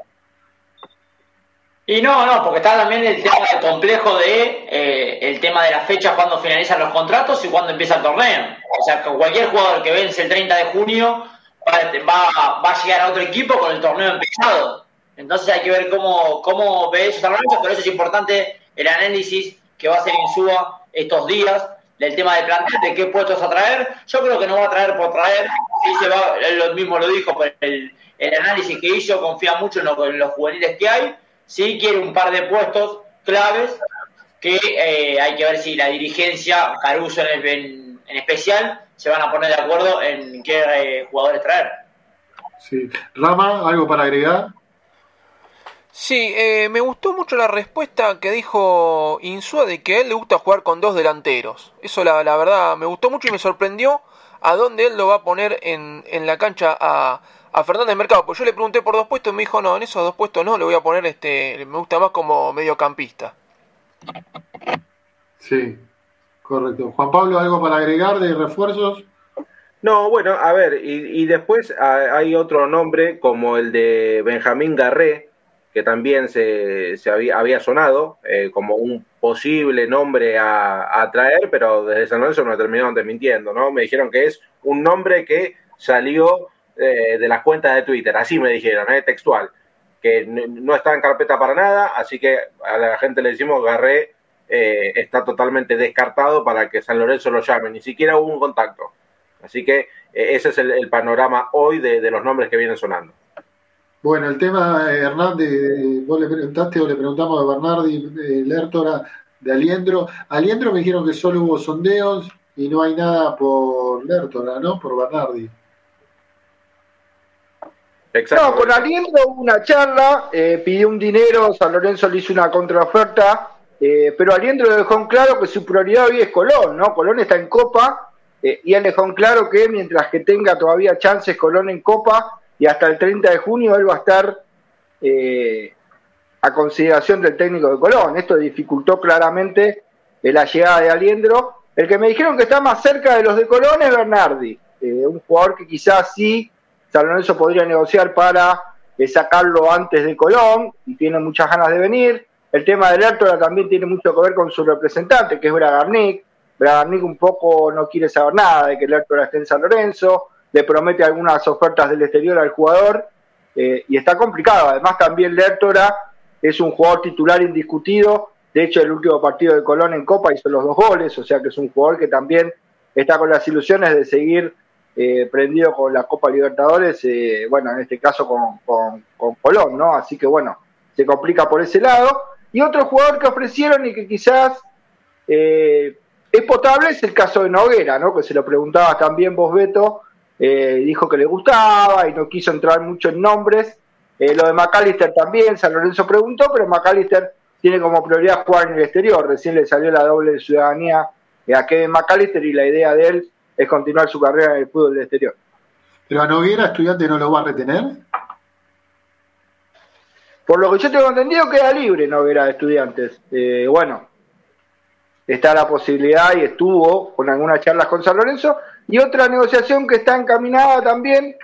Y no, no, porque está también el tema complejo de eh, el tema de las fechas cuando finalizan los contratos y cuando empieza el torneo. O sea, cualquier jugador que vence el 30 de junio va, va, a llegar a otro equipo con el torneo empezado. Entonces hay que ver cómo, cómo ve eso por eso es importante el análisis que va a hacer Insúa estos días del tema de plantel, de qué puestos a traer. Yo creo que no va a traer por traer, sí se él mismo lo dijo, el, el análisis que hizo confía mucho en los juveniles que hay sí quiere un par de puestos claves que eh, hay que ver si la dirigencia, Caruso en, en, especial, se van a poner de acuerdo en qué eh, jugadores traer. Sí. Rama, ¿algo para agregar? Sí, eh, me gustó mucho la respuesta que dijo Insúa de que a él le gusta jugar con dos delanteros. Eso la, la verdad me gustó mucho y me sorprendió a dónde él lo va a poner en, en la cancha a, a Fernández Mercado, pues yo le pregunté por dos puestos y me dijo, no, en esos dos puestos no, le voy a poner, este, me gusta más como mediocampista. Sí, correcto. Juan Pablo, ¿algo para agregar de refuerzos? No, bueno, a ver, y, después hay otro nombre como el de Benjamín Garré, que también se, se había, había, sonado eh, como un posible nombre a, a, traer, pero desde San Lorenzo me terminaron desmintiendo, ¿no? Me dijeron que es un nombre que salió eh, de las cuentas de Twitter, así me dijeron, eh, textual, que no está en carpeta para nada, así que a la gente le decimos Garré eh, está totalmente descartado para que San Lorenzo lo llame, ni siquiera hubo un contacto. Así que ese es el, panorama hoy de, los nombres que vienen sonando. Bueno, el tema, Hernández, vos le preguntaste o le preguntamos de Bernardi, Lertora, de Aliendro. Aliendro me dijeron que solo hubo sondeos y no hay nada por Lertora, ¿no? Por Bernardi. No, con Aliendro hubo una charla, eh, pidió un dinero, San Lorenzo le hizo una contraoferta, eh, pero Aliendro dejó en claro que su prioridad hoy es Colón, ¿no? Colón está en Copa eh, y él dejó en claro que mientras que tenga todavía chances Colón en Copa y hasta el 30 de junio él va a estar a consideración del técnico de Colón. Esto dificultó claramente la llegada de Aliendro. El que me dijeron que está más cerca de los de Colón es Bernardi, un jugador que quizás sí San Lorenzo podría negociar para eh, sacarlo antes de Colón y tiene muchas ganas de venir. El tema del Hértola también tiene mucho que ver con su representante, que es Bragarnik. Bragarnik un poco no quiere saber nada de que el esté en San Lorenzo, le promete algunas ofertas del exterior al jugador eh, y está complicado. Además también Lertora es un jugador titular indiscutido. De hecho, el último partido de Colón en Copa hizo los dos goles, o sea que es un jugador que también está con las ilusiones de seguir eh, prendido con la Copa Libertadores, eh, bueno, en este caso con, con, Colón, ¿no? Así que bueno, se complica por ese lado. Y otro jugador que ofrecieron y que quizás eh, es potable es el caso de Noguera, ¿no? Que se lo preguntaba también vos, Beto, dijo que le gustaba y no quiso entrar mucho en nombres. lo de McAllister también, San Lorenzo preguntó, pero McAllister tiene como prioridad jugar en el exterior. Recién le salió la doble ciudadanía a Kevin McAllister y la idea de él es continuar su carrera en el fútbol del exterior. ¿Pero a Noguera estudiante no lo va a retener? Por lo que yo tengo entendido, queda libre Noguera de estudiantes. Eh, bueno, está la posibilidad y estuvo con algunas charlas con San Lorenzo. Y otra negociación que está encaminada también,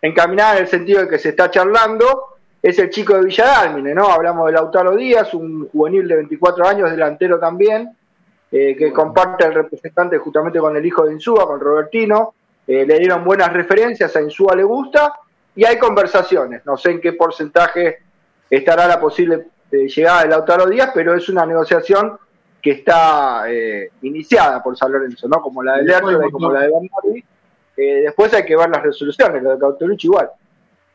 encaminada en el sentido de que se está charlando, es el chico de Villadalmine, ¿no? Hablamos de Lautaro Díaz, un juvenil de 24 años, delantero también, eh, que comparte el representante justamente con el hijo de Insúa, con Robertino. Eh, le dieron buenas referencias, a Insúa le gusta y hay conversaciones. No sé en qué porcentaje estará la posible eh, llegada de Lautaro Díaz, pero es una negociación que está iniciada por San Lorenzo, ¿no? Como la de Lerner y como la de Bernardi. después hay que ver las resoluciones, lo de Cautelucci igual.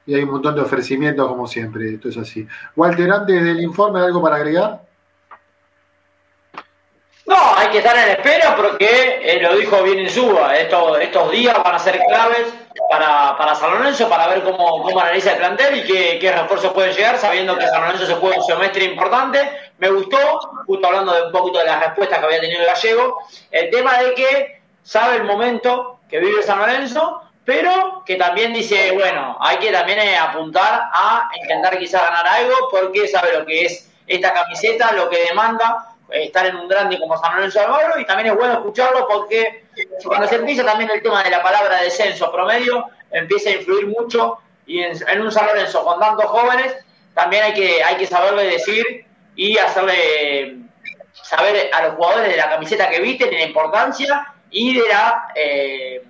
Y hay un montón de ofrecimientos, como siempre, esto es así. Walter, antes del informe, ¿algo para agregar? No, hay que estar en espera porque eh, lo dijo bien en Suba. Estos, estos días van a ser claves para, para San Lorenzo para ver cómo, cómo analiza el plantel y qué, qué, refuerzos pueden llegar, sabiendo que San Lorenzo se juega un semestre importante. Me gustó, justo hablando de un poquito de las respuestas que había tenido el gallego, el tema de que sabe el momento que vive San Lorenzo, pero que también dice, bueno, hay que también eh, apuntar a intentar quizá ganar algo porque sabe lo que es esta camiseta, lo que demanda estar en un grande como San Lorenzo de Almagro y también es bueno escucharlo porque cuando se empieza también el tema de la palabra descenso promedio, empieza a influir mucho y en, un San Lorenzo con tantos jóvenes también hay que, hay que saberle decir y hacerle saber a los jugadores de la camiseta que visten, la importancia y de la, eh,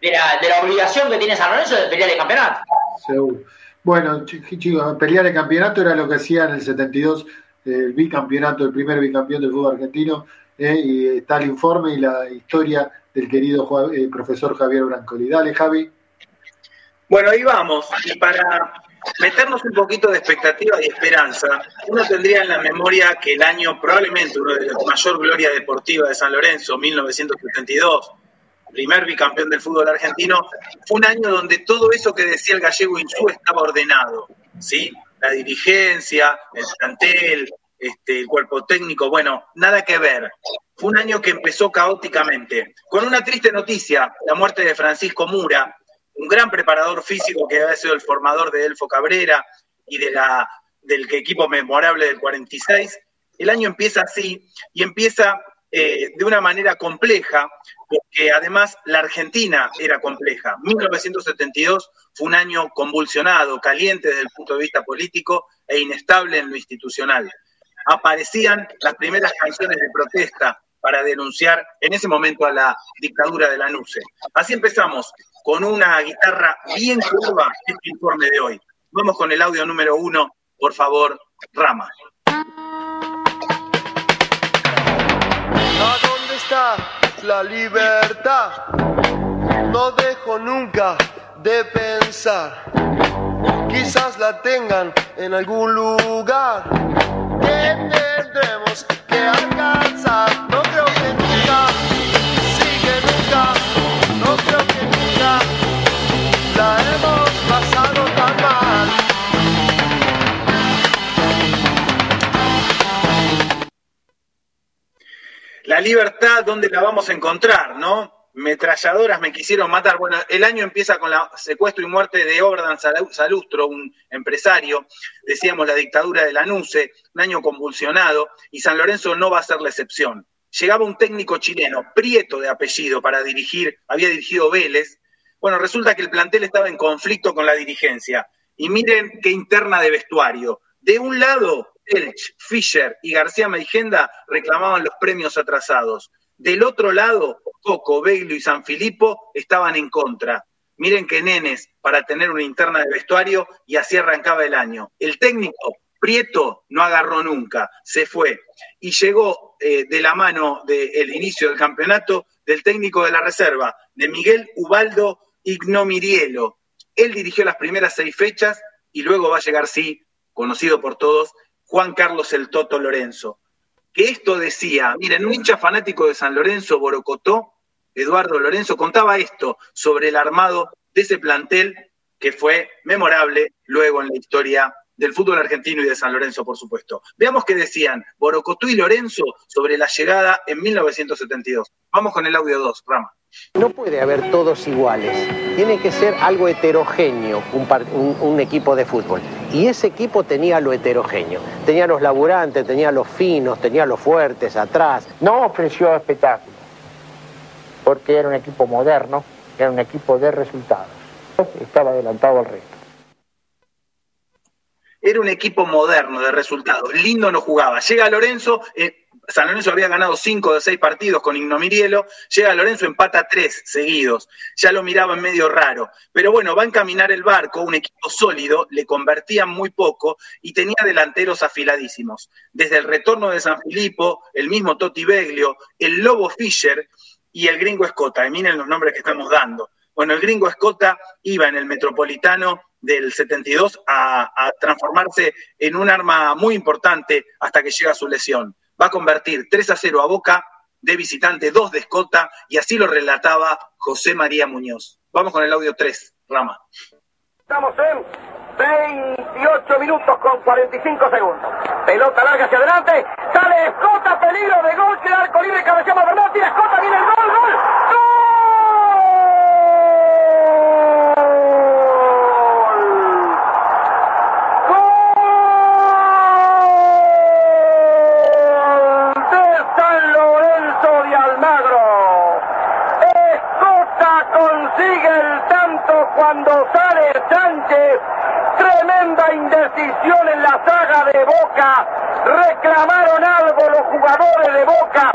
de la, de la obligación que tiene San Lorenzo de pelear el campeonato. Bueno, chicos, pelear el campeonato era lo que hacía en el 72 el bicampeonato, el primer bicampeón del fútbol argentino, eh, y está el informe y la historia del querido eh, profesor Javier Brancoli. Dale, Javi. Bueno, ahí vamos. Y para meternos un poquito de expectativa y esperanza, uno tendría en la memoria que el año, probablemente uno de la mayor gloria deportiva de San Lorenzo, 1972, primer bicampeón del fútbol argentino, fue un año donde todo eso que decía el gallego Insú estaba ordenado, ¿sí? La dirigencia, el plantel, este, el cuerpo técnico, bueno, nada que ver. Fue un año que empezó caóticamente, con una triste noticia, la muerte de Francisco Mura, un gran preparador físico que había sido el formador de Elfo Cabrera y de la, del equipo memorable del 46. El año empieza así y empieza eh, de una manera compleja, porque además la Argentina era compleja. 1972 fue un año convulsionado, caliente desde el punto de vista político e inestable en lo institucional. Aparecían las primeras canciones de protesta para denunciar en ese momento a la dictadura de la NUCE. Así empezamos, con una guitarra bien curva, este informe de hoy. Vamos con el audio número uno, por favor, Rama. ¿A dónde está la libertad? No dejo nunca de pensar. Quizás la tengan en algún lugar que tendremos que alcanzar. La libertad, ¿dónde la vamos a encontrar, no? Metralladoras me quisieron matar. Bueno, el año empieza con la secuestro y muerte de Oberdan Salustro, un empresario. Decíamos la dictadura de la NUCE, un año convulsionado, y San Lorenzo no va a ser la excepción. Llegaba un técnico chileno, Prieto de apellido, para dirigir, había dirigido Vélez. Bueno, resulta que el plantel estaba en conflicto con la dirigencia. Y miren qué interna de vestuario. De un lado, Elch, Fischer y García Meigenda reclamaban los premios atrasados. Del otro lado, Coco, Beglio y San Filipo estaban en contra. Miren qué nenes para tener una interna de vestuario y así arrancaba el año. El técnico, Prieto, no agarró nunca, se fue. Y llegó eh, de la mano del inicio del campeonato del técnico de la reserva, de Miguel Ubaldo Ignomirielo. Él dirigió las primeras seis fechas y luego va a llegar, sí, conocido por todos, Juan Carlos el Toto Lorenzo, que esto decía, miren, un hincha fanático de San Lorenzo, Borocotó, Eduardo Lorenzo, contaba esto sobre el armado de ese plantel que fue memorable luego en la historia del fútbol argentino y de San Lorenzo, por supuesto. Veamos qué decían Borocotó y Lorenzo sobre la llegada en 1972. Vamos con el audio 2, Rama. No puede haber todos iguales, tiene que ser algo heterogéneo un, un, equipo de fútbol. Y ese equipo tenía lo heterogéneo, tenía los laburantes, tenía los finos, tenía los fuertes atrás. No ofreció espectáculo, porque era un equipo moderno, era un equipo de resultados, estaba adelantado al resto. Era un equipo moderno de resultados, lindo no jugaba. Llega Lorenzo, eh, San Lorenzo había ganado cinco de seis partidos con Ignomirielo, llega Lorenzo, empata tres seguidos, ya lo miraba en medio raro, pero bueno, va a encaminar el barco, un equipo sólido, le convertían muy poco y tenía delanteros afiladísimos. Desde el retorno de San Filipo, el mismo Totti Beglio, el Lobo Fischer y el gringo Escota, y miren los nombres que estamos dando. Bueno, el gringo Escota iba en el Metropolitano del 72 a, a transformarse en un arma muy importante hasta que llega su lesión va a convertir 3 a 0 a Boca de visitante, 2 de Escota, y así lo relataba José María Muñoz. Vamos con el audio 3, Rama. Estamos en 28 minutos con 45 segundos. Pelota larga hacia adelante, sale Escota, peligro de gol, queda arco libre, cabeceamos Bernat, tira Escota, viene el gol, gol. Cuando sale Sánchez. Tremenda indecisión en la saga de Boca. Reclamaron algo los jugadores de Boca.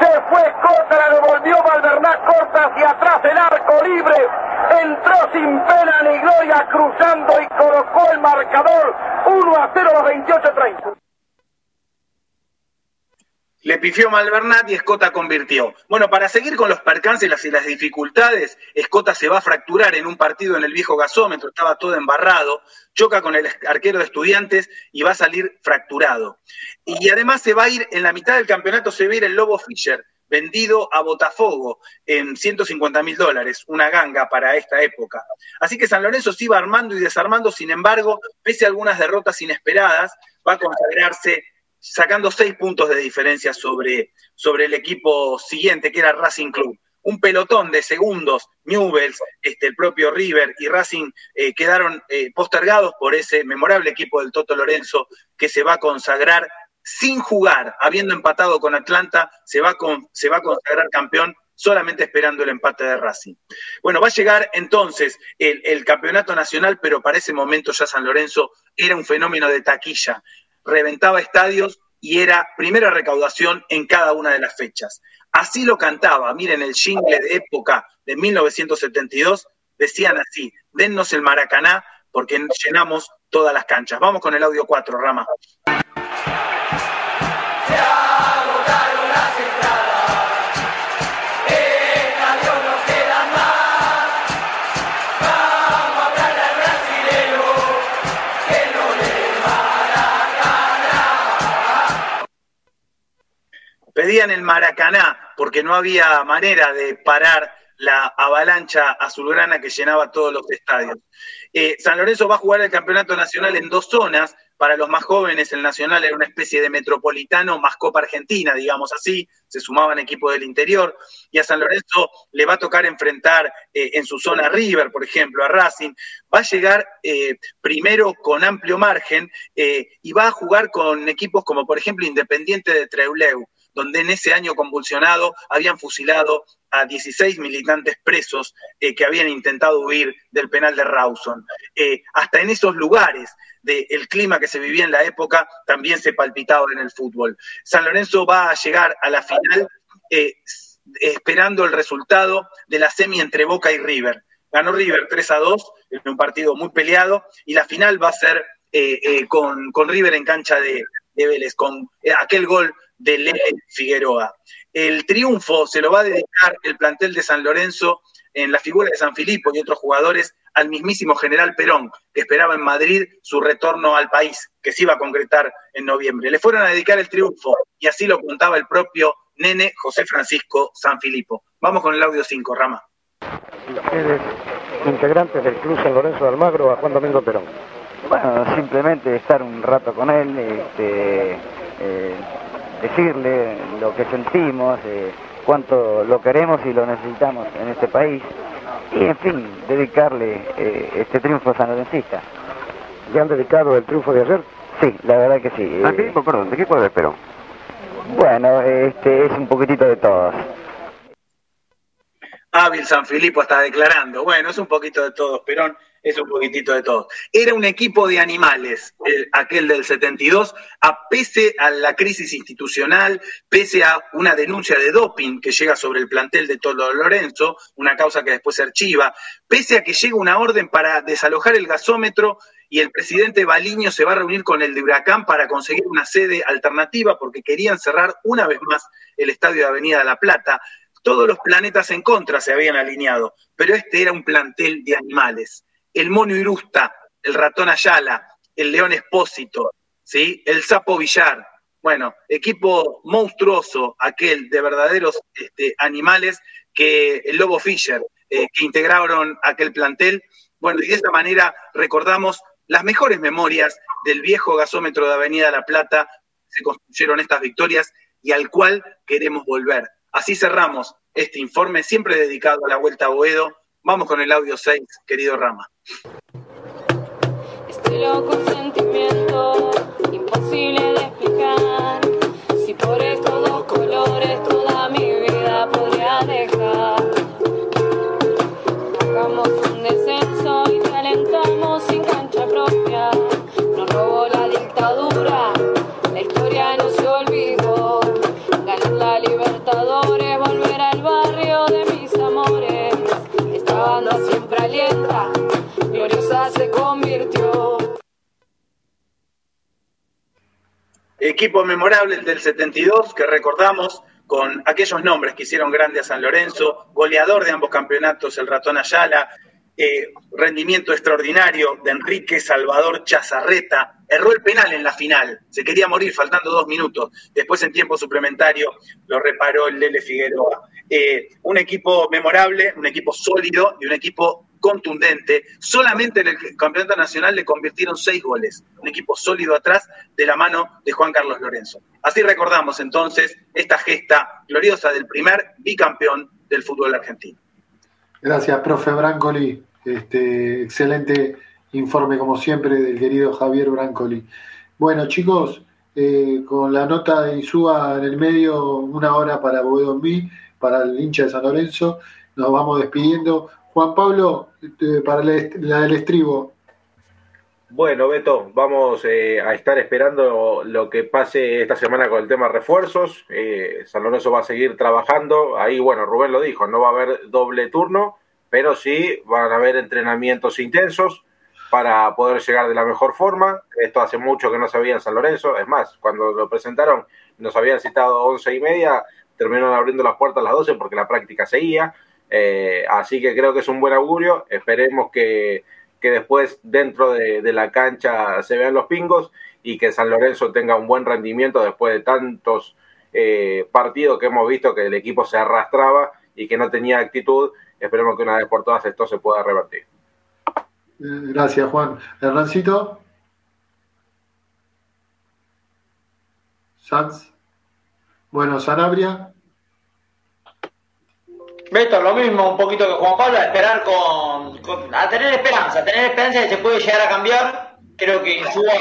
Se fue corta, la devolvió Valvernaz corta hacia atrás el arco libre. Entró sin pena ni gloria cruzando y colocó el marcador 1 a 0 a 28-30. Le pifió Malvernat y Escota convirtió. Bueno, para seguir con los percances y las dificultades, Escota se va a fracturar en un partido en el viejo gasómetro, estaba todo embarrado, choca con el arquero de estudiantes y va a salir fracturado. Y además se va a ir, en la mitad del campeonato se va a ir el Lobo Fischer, vendido a Botafogo en 150 mil dólares, una ganga para esta época. Así que San Lorenzo se iba armando y desarmando, sin embargo, pese a algunas derrotas inesperadas, va a consagrarse sacando seis puntos de diferencia sobre, sobre el equipo siguiente, que era Racing Club. Un pelotón de segundos, Newells, este, el propio River y Racing eh, quedaron eh, postergados por ese memorable equipo del Toto Lorenzo que se va a consagrar sin jugar, habiendo empatado con Atlanta, se va, con, se va a consagrar campeón solamente esperando el empate de Racing. Bueno, va a llegar entonces el, el, campeonato nacional, pero para ese momento ya San Lorenzo era un fenómeno de taquilla reventaba estadios y era primera recaudación en cada una de las fechas. Así lo cantaba, miren el jingle de época de 1972, decían así, dennos el Maracaná porque llenamos todas las canchas. Vamos con el audio 4, Rama. Pedían el Maracaná porque no había manera de parar la avalancha azulgrana que llenaba todos los estadios. Eh, San Lorenzo va a jugar el campeonato nacional en dos zonas. Para los más jóvenes, el nacional era una especie de metropolitano más Copa Argentina, digamos así. Se sumaban equipos del interior. Y a San Lorenzo le va a tocar enfrentar eh, en su zona River, por ejemplo, a Racing. Va a llegar eh, primero con amplio margen y va a jugar con equipos como, por ejemplo, Independiente de Treulew donde en ese año convulsionado habían fusilado a 16 militantes presos eh, que habían intentado huir del penal de Rawson. Eh, hasta en esos lugares del clima que se vivía en la época también se palpitaba en el fútbol. San Lorenzo va a llegar a la final eh, esperando el resultado de la semi entre Boca y River. Ganó River 3 a 2 en un partido muy peleado y la final va a ser con, River en cancha de, de Vélez, con aquel gol de Lele Figueroa. El triunfo se lo va a dedicar el plantel de San Lorenzo en la figura de San Filipo y otros jugadores al mismísimo general Perón, que esperaba en Madrid su retorno al país, que se iba a concretar en noviembre. Le fueron a dedicar el triunfo y así lo contaba el propio nene José Francisco San Filipo. Vamos con el audio 5, Rama. Ustedes, integrantes del Club San Lorenzo de Almagro, a Juan Domingo Perón. Bueno, simplemente estar un rato con él, este, eh, decirle lo que sentimos, eh, cuánto lo queremos y lo necesitamos en este país y en fin, dedicarle eh, este triunfo a San Lorencista. ¿Le han dedicado el triunfo de ayer? Sí, la verdad que sí. ¿Ah, sí? Perdón, ¿de qué cuadro espero? Bueno, este es un poquitito de todos. Hábil San Filipo está declarando. Bueno, es un poquito de todos, Perón es un poquitito de todo. Era un equipo de animales, aquel del 72, a pese a la crisis institucional, pese a una denuncia de doping que llega sobre el plantel de Tolo Lorenzo, una causa que después se archiva, pese a que llega una orden para desalojar el gasómetro y el presidente Baliño se va a reunir con el de Huracán para conseguir una sede alternativa porque querían cerrar una vez más el estadio de Avenida La Plata. Todos los planetas en contra se habían alineado, pero este era un plantel de animales el mono Irusta, el ratón Ayala, el león Espósito, ¿sí? el sapo Villar. Bueno, equipo monstruoso, aquel de verdaderos este, animales que el Lobo Fischer, eh, que integraron aquel plantel. Bueno, y de esta manera recordamos las mejores memorias del viejo gasómetro de Avenida La Plata, se construyeron estas victorias y al cual queremos volver. Así cerramos este informe, siempre dedicado a la Vuelta a Boedo. Vamos con el audio 6, querido Rama. Estoy loco en sentimiento, imposible de explicar. Si por estos dos colores toda mi vida podría dejar. Hagamos un descenso y calentamos sin cancha propia. Gloriosa se convirtió. Equipo memorable del 72 que recordamos con aquellos nombres que hicieron grande a San Lorenzo, goleador de ambos campeonatos, el ratón Ayala, eh, rendimiento extraordinario de Enrique Salvador Chazarreta, erró el penal en la final, se quería morir faltando dos minutos, después en tiempo suplementario lo reparó el Lele Figueroa. Eh, un equipo memorable, un equipo sólido y un equipo contundente. Solamente en el Campeonato Nacional le convirtieron seis goles. Un equipo sólido atrás de la mano de Juan Carlos Lorenzo. Así recordamos entonces esta gesta gloriosa del primer bicampeón del fútbol argentino. Gracias, profe Brancoli. Este, excelente informe, como siempre, del querido Javier Brancoli. Bueno, chicos, eh, con la nota de Insúa en el medio, una hora para Boedo en para el hincha de San Lorenzo, nos vamos despidiendo. Juan Pablo, este, para la del estribo. Bueno, Beto, vamos eh, a estar esperando lo que pase esta semana con el tema refuerzos. Eh, San Lorenzo va a seguir trabajando. Ahí, bueno, Rubén lo dijo, no va a haber doble turno, pero sí van a haber entrenamientos intensos para poder llegar de la mejor forma. Esto hace mucho que no en San Lorenzo. Es más, cuando lo presentaron nos habían citado once y media, terminaron abriendo las puertas a las 12 porque la práctica seguía. Eh, así que creo que es un buen augurio. Esperemos que, después dentro de, la cancha se vean los pingos y que San Lorenzo tenga un buen rendimiento después de tantos eh, partidos que hemos visto que el equipo se arrastraba y que no tenía actitud. Esperemos que una vez por todas esto se pueda revertir. Eh, gracias, Juan. Hernancito. Sanz. Bueno, Sanabria. Beto, lo mismo un poquito que Juan Pablo, a esperar con, a tener esperanza, a tener esperanza de que se puede llegar a cambiar. Creo que Insúa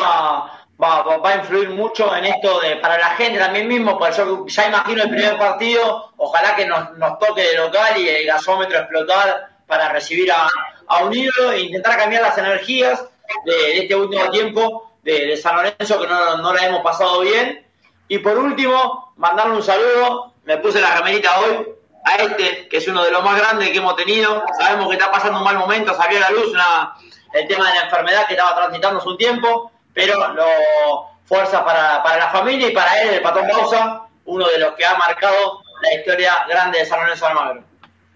va, va, a influir mucho en esto de para la gente también mismo, por eso ya imagino el primer partido, ojalá que nos, nos toque de local y el gasómetro explotar para recibir a, a Unido e intentar cambiar las energías de, este último tiempo de, San Lorenzo que no, no la hemos pasado bien. Y por último, mandarle un saludo, me puse la remerita hoy, a este, que es uno de los más grandes que hemos tenido. Sabemos que está pasando un mal momento, salió a la luz el tema de la enfermedad que estaba transitando hace un tiempo, pero lo, fuerza para, para la familia y para él, el Patón Bausa, uno de los que ha marcado la historia grande de San Lorenzo Almagro.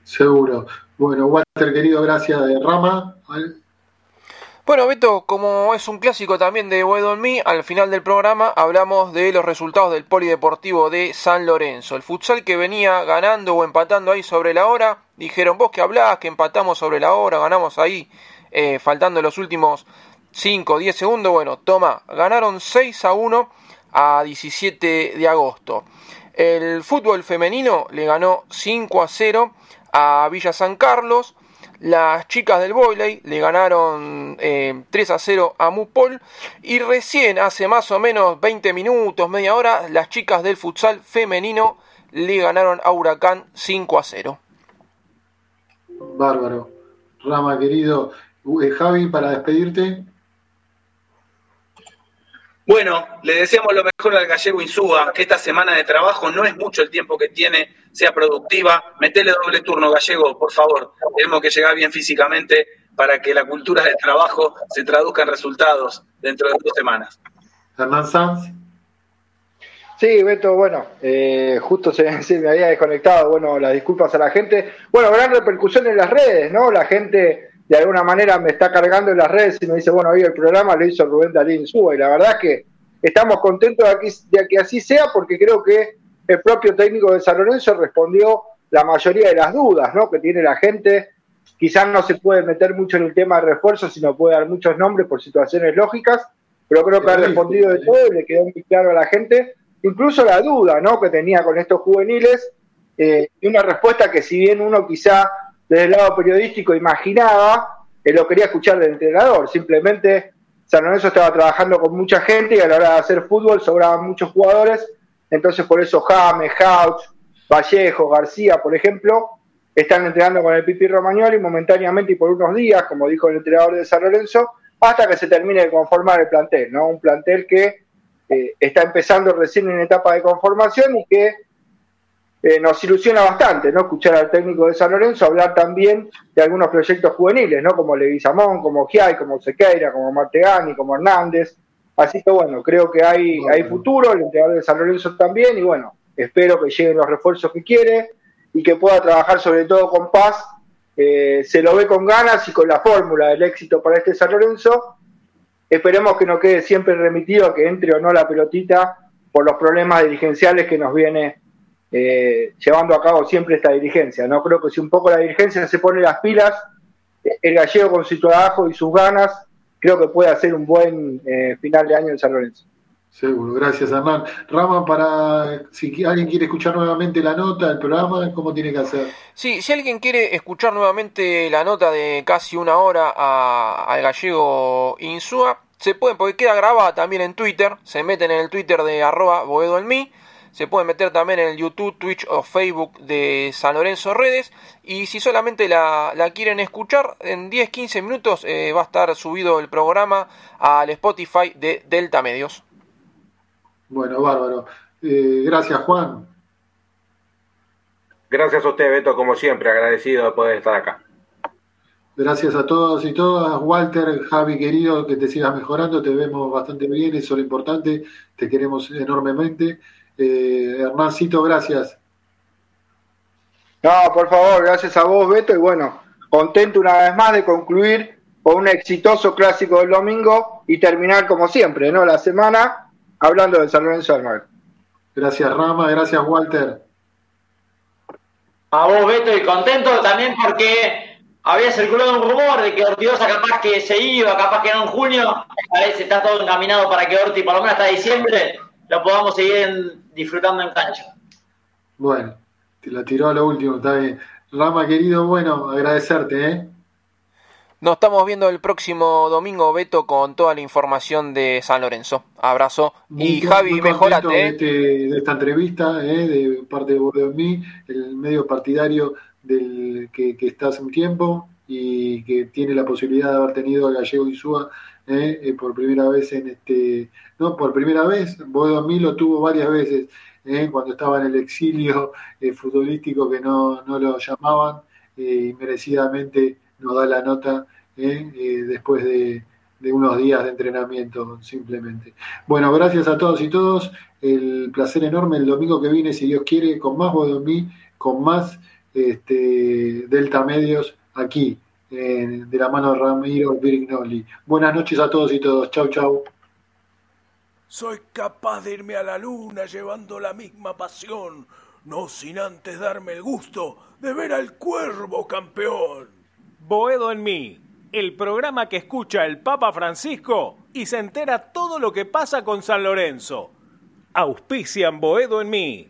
Seguro. Bueno, Walter, querido, gracias de Rama. Bueno, Beto, como es un clásico también de Boedo al final del programa hablamos de los resultados del Polideportivo de San Lorenzo. El futsal que venía ganando o empatando ahí sobre la hora, dijeron vos que hablás, que empatamos sobre la hora, ganamos ahí, eh, faltando los últimos 5 o 10 segundos. Bueno, toma, ganaron 6 a 1 a 17 de agosto. El fútbol femenino le ganó 5 a 0 a Villa San Carlos. Las chicas del Boyley le ganaron 3 eh, a 0 a Mupol. Y recién, hace más o menos 20 minutos, media hora, las chicas del futsal femenino le ganaron a Huracán 5 a 0. Bárbaro. Rama, querido. Eh, Javi, para despedirte. Bueno, le deseamos lo mejor al gallego Insúa, que esta semana de trabajo no es mucho el tiempo que tiene, sea productiva. Metele doble turno, gallego, por favor. Tenemos que llegar bien físicamente para que la cultura del trabajo se traduzca en resultados dentro de dos semanas. Hernán Sanz. Sí, Beto, bueno, eh, justo se, <laughs> se, me había desconectado, bueno, las disculpas a la gente. Bueno, gran repercusión en las redes, ¿no? La gente de alguna manera me está cargando en las redes y me dice, bueno, hoy el programa lo hizo Rubén Dalín Suba y la verdad es que estamos contentos de, que así sea porque creo que el propio técnico de San Lorenzo respondió la mayoría de las dudas ¿no? que tiene la gente. Quizás no se puede meter mucho en el tema de refuerzo, sino puede dar muchos nombres por situaciones lógicas, pero creo que ha respondido de todo y le quedó muy claro a la gente, incluso la duda ¿no? que tenía con estos juveniles, eh, y una respuesta que si bien uno quizá desde el lado periodístico imaginaba, que lo quería escuchar del entrenador. Simplemente San Lorenzo estaba trabajando con mucha gente y a la hora de hacer fútbol sobraban muchos jugadores. Entonces por eso James, Hauch, Vallejo, García, por ejemplo, están entrenando con el Pipi Romagnoli momentáneamente y por unos días, como dijo el entrenador de San Lorenzo, hasta que se termine de conformar el plantel, ¿no? Un plantel que eh, está empezando recién en etapa de conformación y que eh, nos ilusiona bastante, ¿no? Escuchar al técnico de San Lorenzo hablar también de algunos proyectos juveniles, ¿no? Como Leguizamón, como Giai, como Sequeira, como Martegani, como Hernández. Así que bueno, creo que hay, hay futuro, el entrenador de San Lorenzo también, y bueno, espero que lleguen los refuerzos que quiere y que pueda trabajar sobre todo con paz. Eh, se lo ve con ganas y con la fórmula del éxito para este San Lorenzo. Esperemos que no quede siempre remitido a que entre o no la pelotita por los problemas dirigenciales que nos viene eh, llevando a cabo siempre esta dirigencia. No creo que si un poco la dirigencia se pone las pilas, el gallego con su trabajo y sus ganas, creo que puede hacer un buen eh, final de año en San Lorenzo. Seguro, gracias Hernán. Rama, para si alguien quiere escuchar nuevamente la nota del programa, ¿cómo tiene que hacer? Sí, si alguien quiere escuchar nuevamente la nota de casi una hora al gallego Insúa, se puede, porque queda grabada también en Twitter, se meten en el Twitter de arroba Boedo en mí, se pueden meter también en el YouTube, Twitch o Facebook de San Lorenzo Redes. Y si solamente la, quieren escuchar, en 10-15 minutos eh, va a estar subido el programa al Spotify de Delta Medios. Bueno, bárbaro. Eh, gracias, Juan. Gracias a usted, Beto, como siempre, agradecido de poder estar acá. Gracias a todos y todas. Walter, Javi, querido, que te sigas mejorando. Te vemos bastante bien, eso es lo importante. Te queremos enormemente. Eh, Hernancito, gracias. No, por favor, gracias a vos, Beto. Y bueno, contento una vez más de concluir con un exitoso clásico del domingo y terminar como siempre, ¿no? La semana hablando de San Lorenzo del Mar. Gracias, Rama. Gracias, Walter. A vos, Beto, y contento también porque había circulado un rumor de que Ortigosa capaz que se iba, capaz que era en junio. Parece está todo encaminado para que Orti, por lo menos hasta diciembre, lo podamos seguir disfrutando en cancha. Bueno, te la tiró a lo último, está bien. Rama, querido, bueno, agradecerte, ¿eh? Nos estamos viendo el próximo domingo, Beto, con toda la información de San Lorenzo. Abrazo. y Javi, mejorate. De, este, de, esta entrevista, ¿eh? de parte de mí, el medio partidario del que, está hace un tiempo y que tiene la posibilidad de haber tenido a Gallego Insúa ¿eh? Eh, por primera vez en este, no por primera vez, Boedo mí lo tuvo varias veces ¿eh? cuando estaba en el exilio futbolístico que no, no lo llamaban y merecidamente nos da la nota después de, unos días de entrenamiento simplemente. Bueno, gracias a todos y todos, el placer enorme el domingo que viene, si Dios quiere, con más Boedo mí, con más este, Delta Medios aquí de la mano de Ramiro Brignoli. Buenas noches a todos y todos. Chau, chau. Soy capaz de irme a la luna llevando la misma pasión, no sin antes darme el gusto de ver al cuervo campeón. Boedo en mí, el programa que escucha el Papa Francisco y se entera todo lo que pasa con San Lorenzo. Auspician Boedo en mí.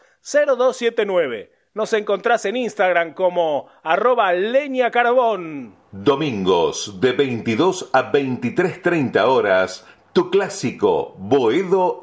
0279. Nos encontrás en Instagram como arroba leña carbón. Domingos de 22 a 23.30 horas, tu clásico Boedo